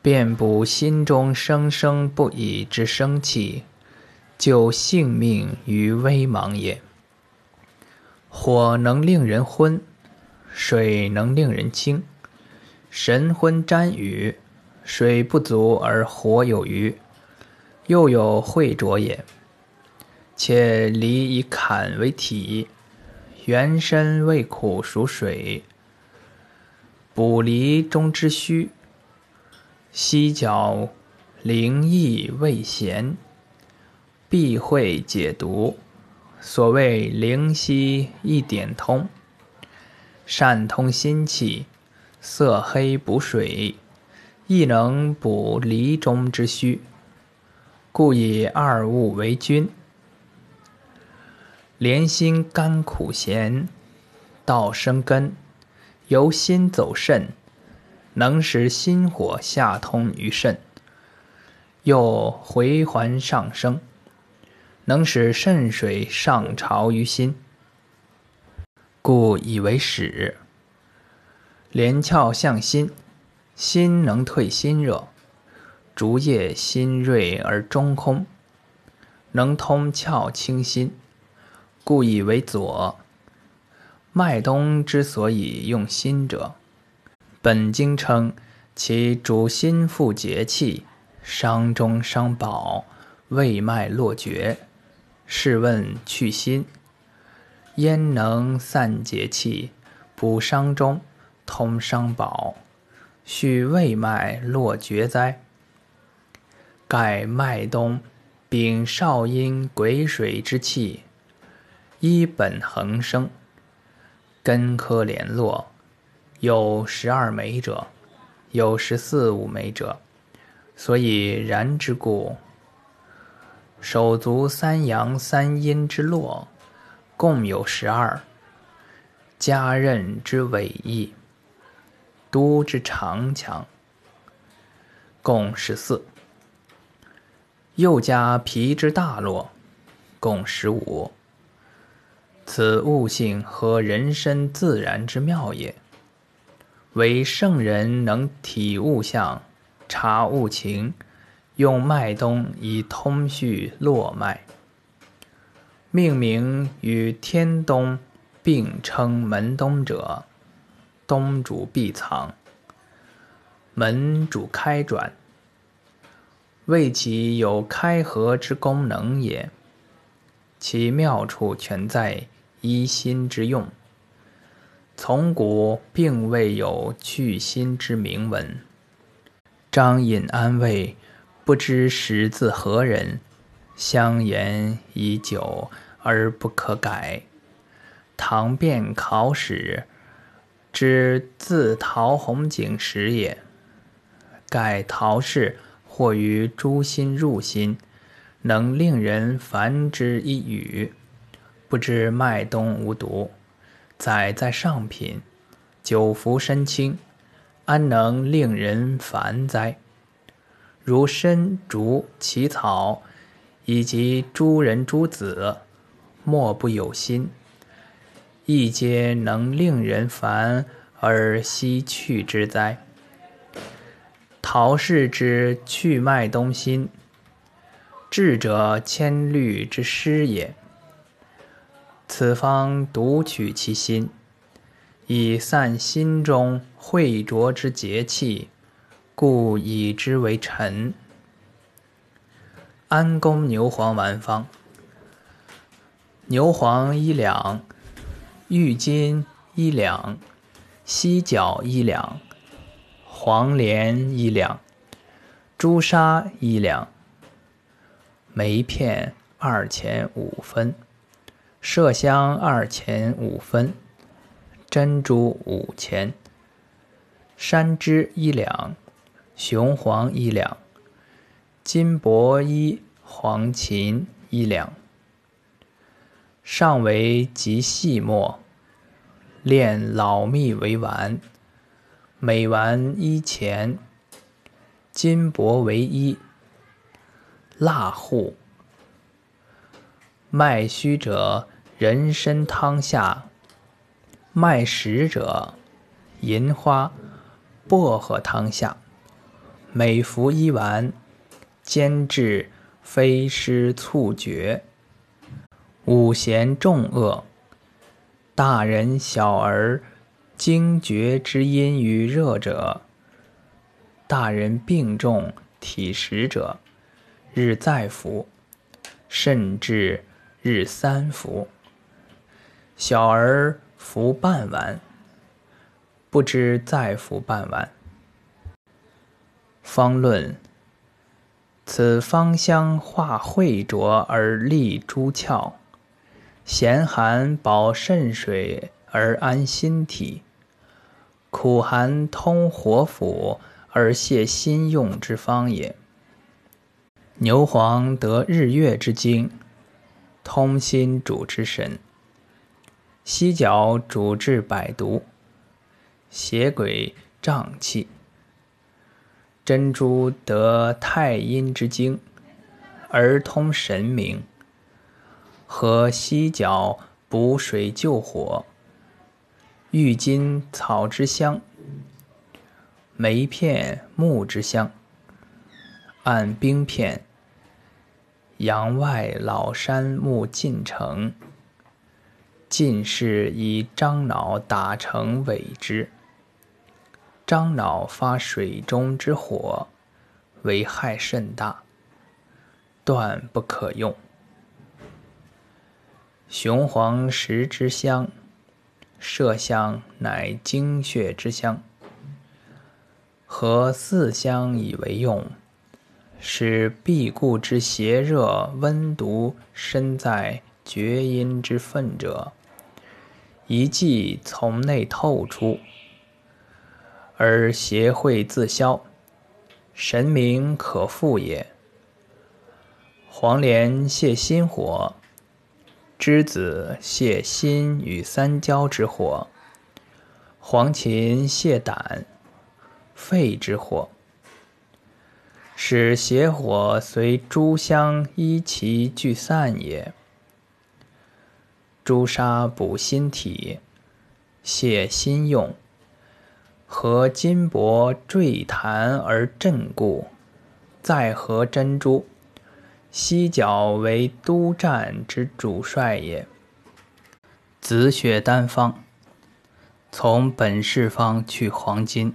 遍布心中生生不已之生气，救性命于危茫也。火能令人昏，水能令人清。神昏沾雨，水不足而火有余，又有秽浊也。且离以坎为体，原身味苦属水，补离中之虚。犀角灵异味咸，必会解毒，所谓灵犀一点通，善通心气。色黑补水，亦能补离中之虚，故以二物为君。连心甘苦咸，道生根，由心走肾，能使心火下通于肾，又回环上升，能使肾水上潮于心，故以为始。连翘向心，心能退心热；竹叶心锐而中空，能通窍清心，故以为左。麦冬之所以用心者，本经称其主心腹结气，伤中伤饱，胃脉络绝。试问去心，焉能散结气，补伤中？通伤宝，续胃脉络绝哉？盖脉冬，秉少阴癸水之气，依本恒生，根科联络，有十二枚者，有十四五枚者，所以然之故。手足三阳三阴之络，共有十二，加任之尾翼。都之长强，共十四；又加皮之大络，共十五。此物性和人身自然之妙也。唯圣人能体物象，察物情，用脉冬以通续络脉，命名与天冬并称门冬者。东主必藏，门主开转，为其有开合之功能也。其妙处全在一心之用。从古并未有去心之名文。张隐安慰，不知始自何人，相言已久而不可改。唐变考史。之自陶弘景时也。盖陶氏或于诸心入心，能令人烦之一语，不知麦冬无毒，载在上品，久服身轻，安能令人烦哉？如参、竹、奇草，以及诸人诸子，莫不有心，亦皆能令人烦而悉去之哉？陶氏之去脉东心，智者千虑之师也。此方独取其心，以散心中秽浊之节气。故以之为臣。安宫牛黄丸方：牛黄一两，郁金一两，犀角一两，黄连一两，朱砂一两，梅片二钱五分，麝香二钱五分，珍珠五钱，山栀一两。雄黄一两，金箔一黄芩一两。上为极细末，炼老蜜为丸，每丸一钱。金箔为一。蜡户。脉虚者，人参汤下；脉实者，银花、薄荷汤下。每服一丸，煎至飞湿促绝、五咸重恶。大人小儿惊厥之阴与热者，大人病重体实者，日再服，甚至日三服。小儿服半丸，不知再服半丸。方论：此芳香化秽浊而利诸窍，咸寒保肾水而安心体，苦寒通火腑而泻心用之方也。牛黄得日月之精，通心主之神；犀角主治百毒，邪鬼瘴气。珍珠得太阴之精，而通神明；和犀角补水救火，郁金草之香，梅片木之香，按冰片，阳外老山木进城，进士以樟脑打成尾之。樟脑发水中之火，为害甚大，断不可用。雄黄石之香，麝香乃精血之香，合四香以为用，使必固之邪热温毒身在厥阴之分者，一剂从内透出。而邪秽自消，神明可复也。黄连泻心火，栀子泻心与三焦之火，黄芩泻胆、肺之火，使邪火随诸香依其聚散也。朱砂补心体，泻心用。合金箔坠弹而振固，再合珍珠，犀角为督战之主帅也。紫雪丹方：从本市方去黄金，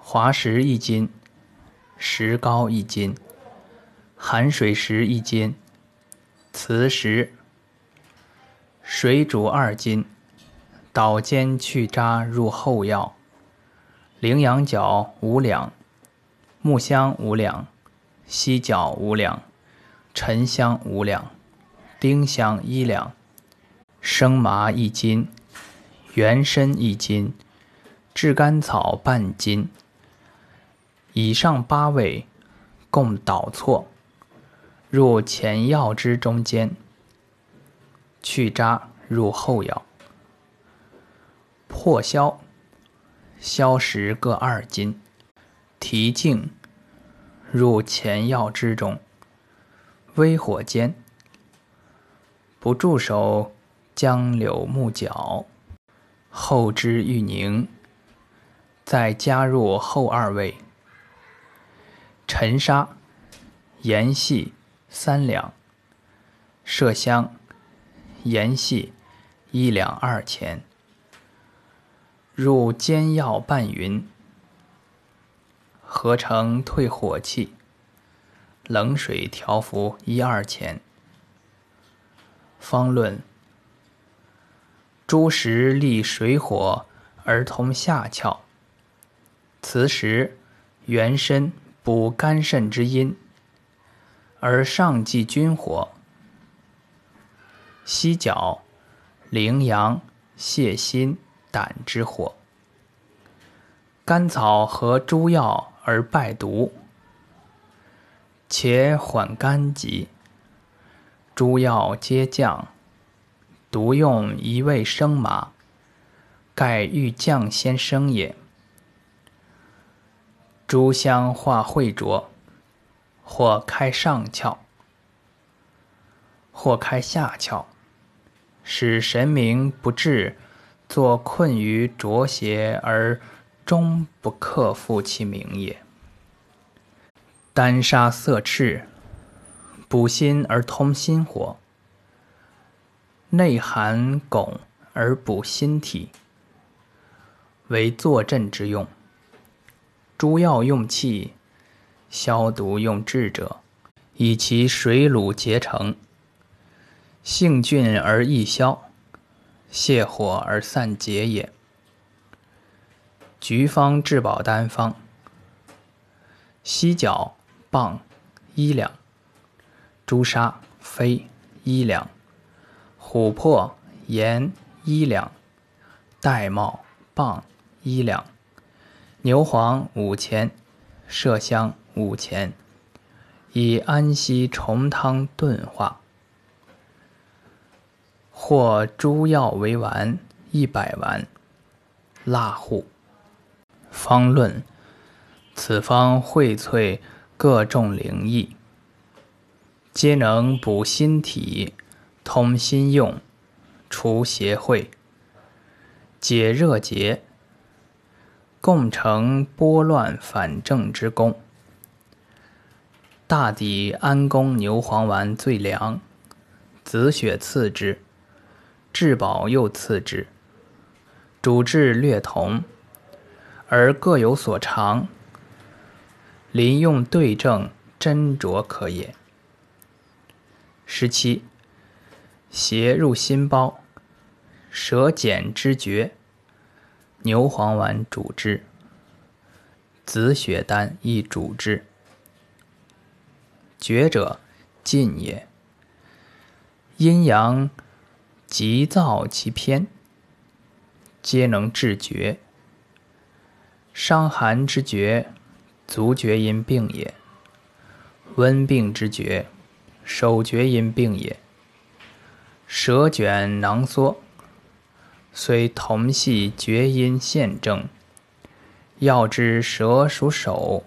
滑石一斤，石膏一斤，含水石一斤，磁石，水煮二斤。捣尖去渣入后药，羚羊角五两，木香五两，犀角五两，沉香五两，丁香一两，生麻一斤，原参一斤，炙甘草半斤。以上八味，共捣错，入前药汁中间，去渣入后药。破消，消食各二斤，提净，入前药汁中，微火煎。不住手，将柳木角，后之欲凝，再加入后二味。沉沙、盐细三两，麝香、盐细一两二钱。入煎药拌匀，合成退火气。冷水调服一二钱。方论：诸石利水火而通下窍，此时元参。补肝肾之阴，而上济君火；犀角、羚羊泻心胆之火。甘草和诸药而败毒，且缓肝疾。诸药皆降，独用一味生麻，盖欲降先生也。诸香化秽浊，或开上窍，或开下窍，使神明不至作困于浊邪而终不克复其名也。丹砂色赤，补心而通心火，内含汞而补心体，为坐镇之用。诸药用气，消毒用治者，以其水卤结成，性峻而易消，泻火而散结也。菊方治保丹方：犀角棒一两，朱砂飞一两，琥珀盐一两，玳瑁棒一两。牛黄五钱，麝香五钱，以安息虫汤炖化。或诸药为丸一百丸，蜡户。方论：此方荟萃各种灵异，皆能补心体、通心用、除邪秽、解热结。共成拨乱反正之功。大抵安宫牛黄丸最良，紫雪次之，至宝又次之。主治略同，而各有所长。临用对症，斟酌可也。十七，邪入心包，舌减之绝。牛黄丸主之，紫雪丹亦主之。绝者，尽也。阴阳急躁其偏，皆能治绝。伤寒之绝，足厥阴病也；温病之绝，手厥阴病也。舌卷囊缩。虽同系厥阴陷症，要知舌属手，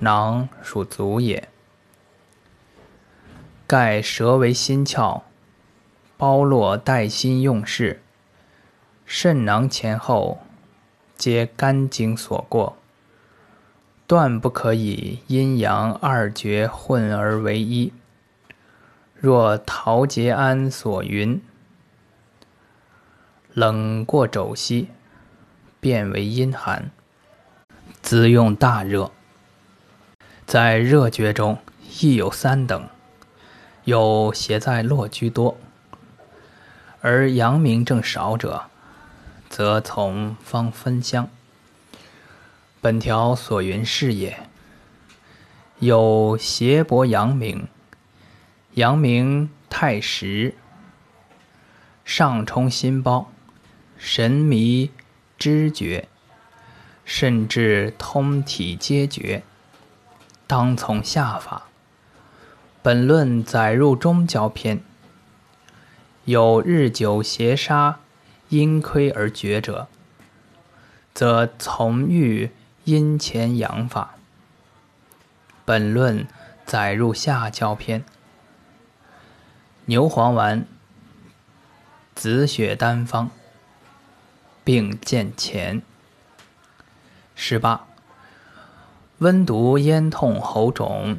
囊属足也。盖舌为心窍，包络带心用事，肾囊前后皆肝经所过，断不可以阴阳二绝混而为一。若陶节安所云。冷过肘膝，变为阴寒，滋用大热。在热厥中亦有三等，有邪在络居多，而阳明正少者，则从方分香。本条所云是也。有邪薄阳明，阳明太实，上冲心包。神迷知觉，甚至通体皆觉，当从下法。本论载入中焦篇，有日久邪杀，阴亏而绝者，则从欲阴前阳法。本论载入下焦篇，牛黄丸、紫雪丹方，并见前。十八，温毒咽痛喉肿。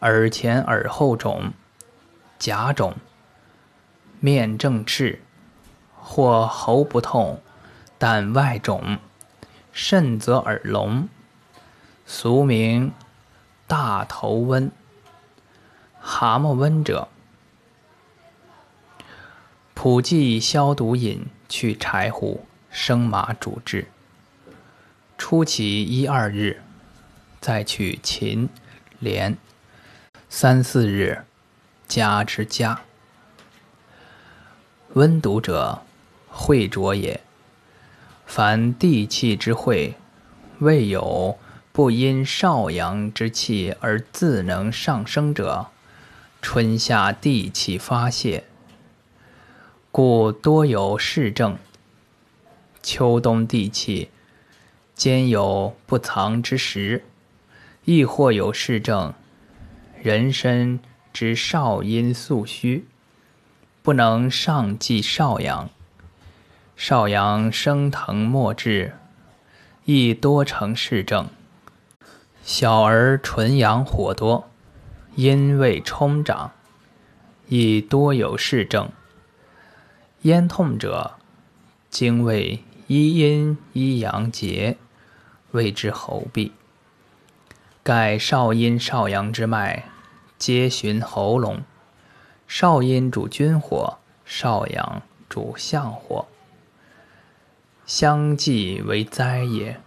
耳前、耳后肿、甲肿、面正赤，或喉不痛，但外肿，甚则耳聋，俗名大头温、蛤蟆温者，普济消毒饮，去柴胡、生麻主治。初起一二日，再取秦、连。三四日，加之加。温毒者，晦浊也。凡地气之晦，未有不因少阳之气而自能上升者。春夏地气发泄，故多有湿症。秋冬地气兼有不藏之时，亦或有湿症。人身之少阴素虚，不能上济少阳，少阳升腾末至，亦多成事症。小儿纯阳火多，阴未充长，亦多有事症。咽痛者，经为一阴一阳结，谓之喉痹。盖少阴少阳之脉。皆循喉咙，少阴主君火，少阳主相火，相继为灾也。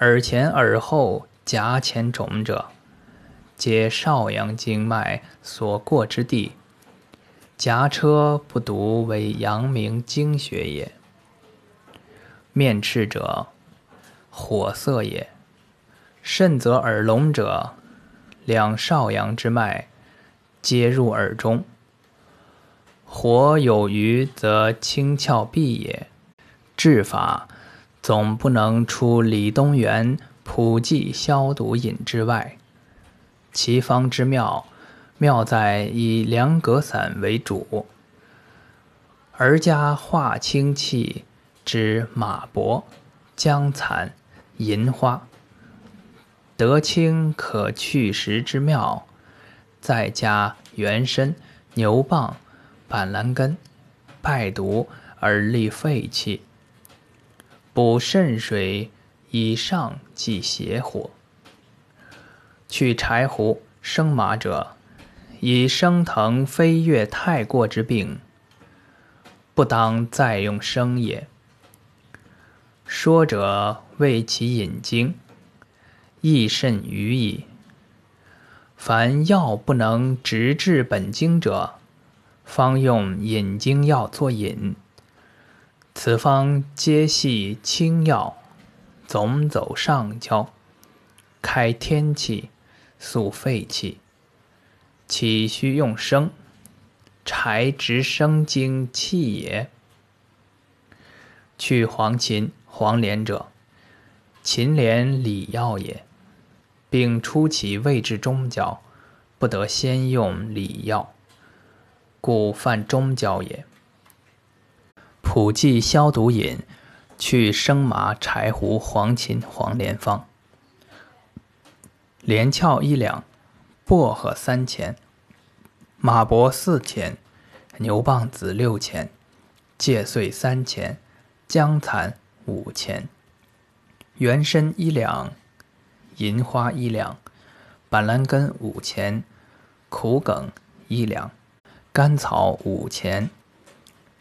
耳前、耳后、颊前肿者，皆少阳经脉所过之地，颊车不独为阳明经穴也。面赤者，火色也。甚则耳聋者。两少阳之脉，皆入耳中。火有余，则清窍闭也。治法总不能出李东垣普济消毒饮之外。其方之妙，妙在以凉葛散为主，而加化清气之马勃、姜蚕、银花。得清可去实之妙，再加元参、牛蒡、板蓝根，败毒而利肺气，补肾水，以上即邪火。去柴胡、生麻者，以升腾飞跃太过之病，不当再用生也。说者为其引经。益肾于矣。凡药不能直治本经者，方用引经药作引。此方皆系清药，总走上焦，开天气，肃肺气。岂须用生？柴直生精气也。去黄芩、黄连者，芩连理药也。并出其位置中焦，不得先用理药，故犯中焦也。普济消毒饮，去生麻、柴胡、黄芩、黄连方。连翘一两，薄荷三钱，马勃四钱，牛蒡子六钱，芥穗三钱，姜蚕五钱，原参一两。银花一两，板蓝根五钱，苦梗一两，甘草五钱，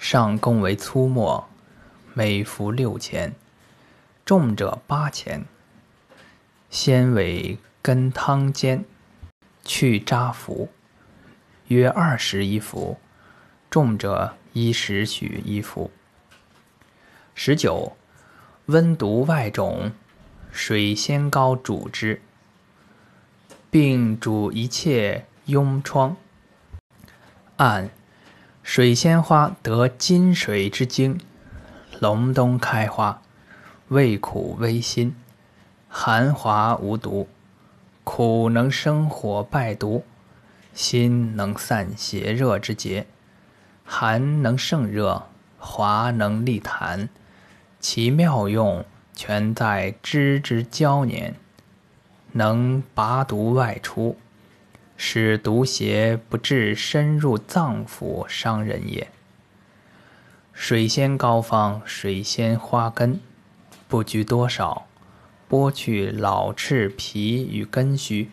上供为粗末，每服六钱，重者八钱。先为根汤煎，去渣服，约二十一服，重者一时许一服。十九，温毒外肿，水仙膏主之，并主一切痈疮。按水仙花得金水之精，隆冬开花，味苦微辛，寒滑无毒，苦能生火败毒，辛能散邪热之结，寒能胜热，滑能利痰。其妙用全在枝之交年，能拔毒外出。使毒邪不至深入脏腑伤人也。水仙膏方：水仙花根，不拘多少，剥去老赤皮与根须，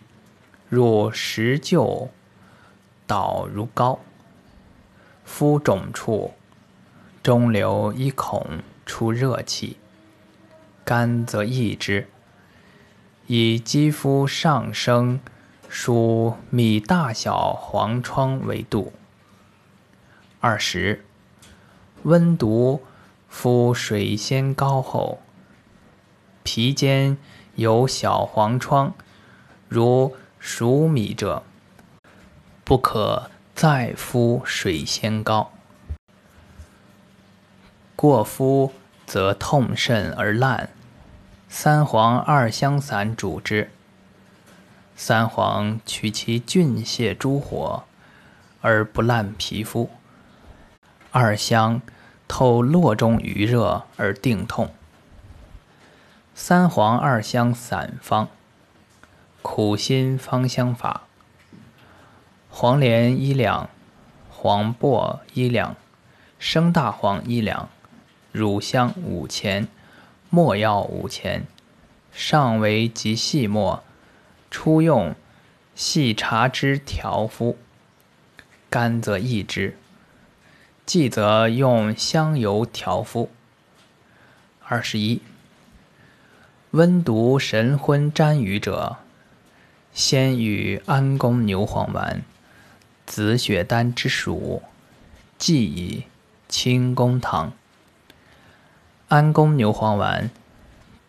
入石臼，捣如膏。敷肿处，中留一孔，出热气。干则益之，以肌肤上升。属米大小黄疮为度。二十，温毒敷水仙膏后，皮间有小黄疮，如熟米者，不可再敷水仙膏。过敷则痛甚而烂，三黄二香散主之。三黄取其菌泻诸火，而不烂皮肤；二香透络中余热而定痛。三黄二香散方：苦辛芳香法。黄连一两，黄柏一两，生大黄一两，乳香五钱，没药五钱。上为极细末。初用细茶汁调敷，干则益之；忌则用香油调敷。二十一，温毒神昏沾瘀者，先与安宫牛黄丸、紫雪丹之属，剂以清宫汤。安宫牛黄丸、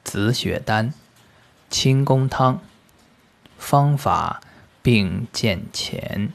紫雪丹、清宫汤。方法并见前。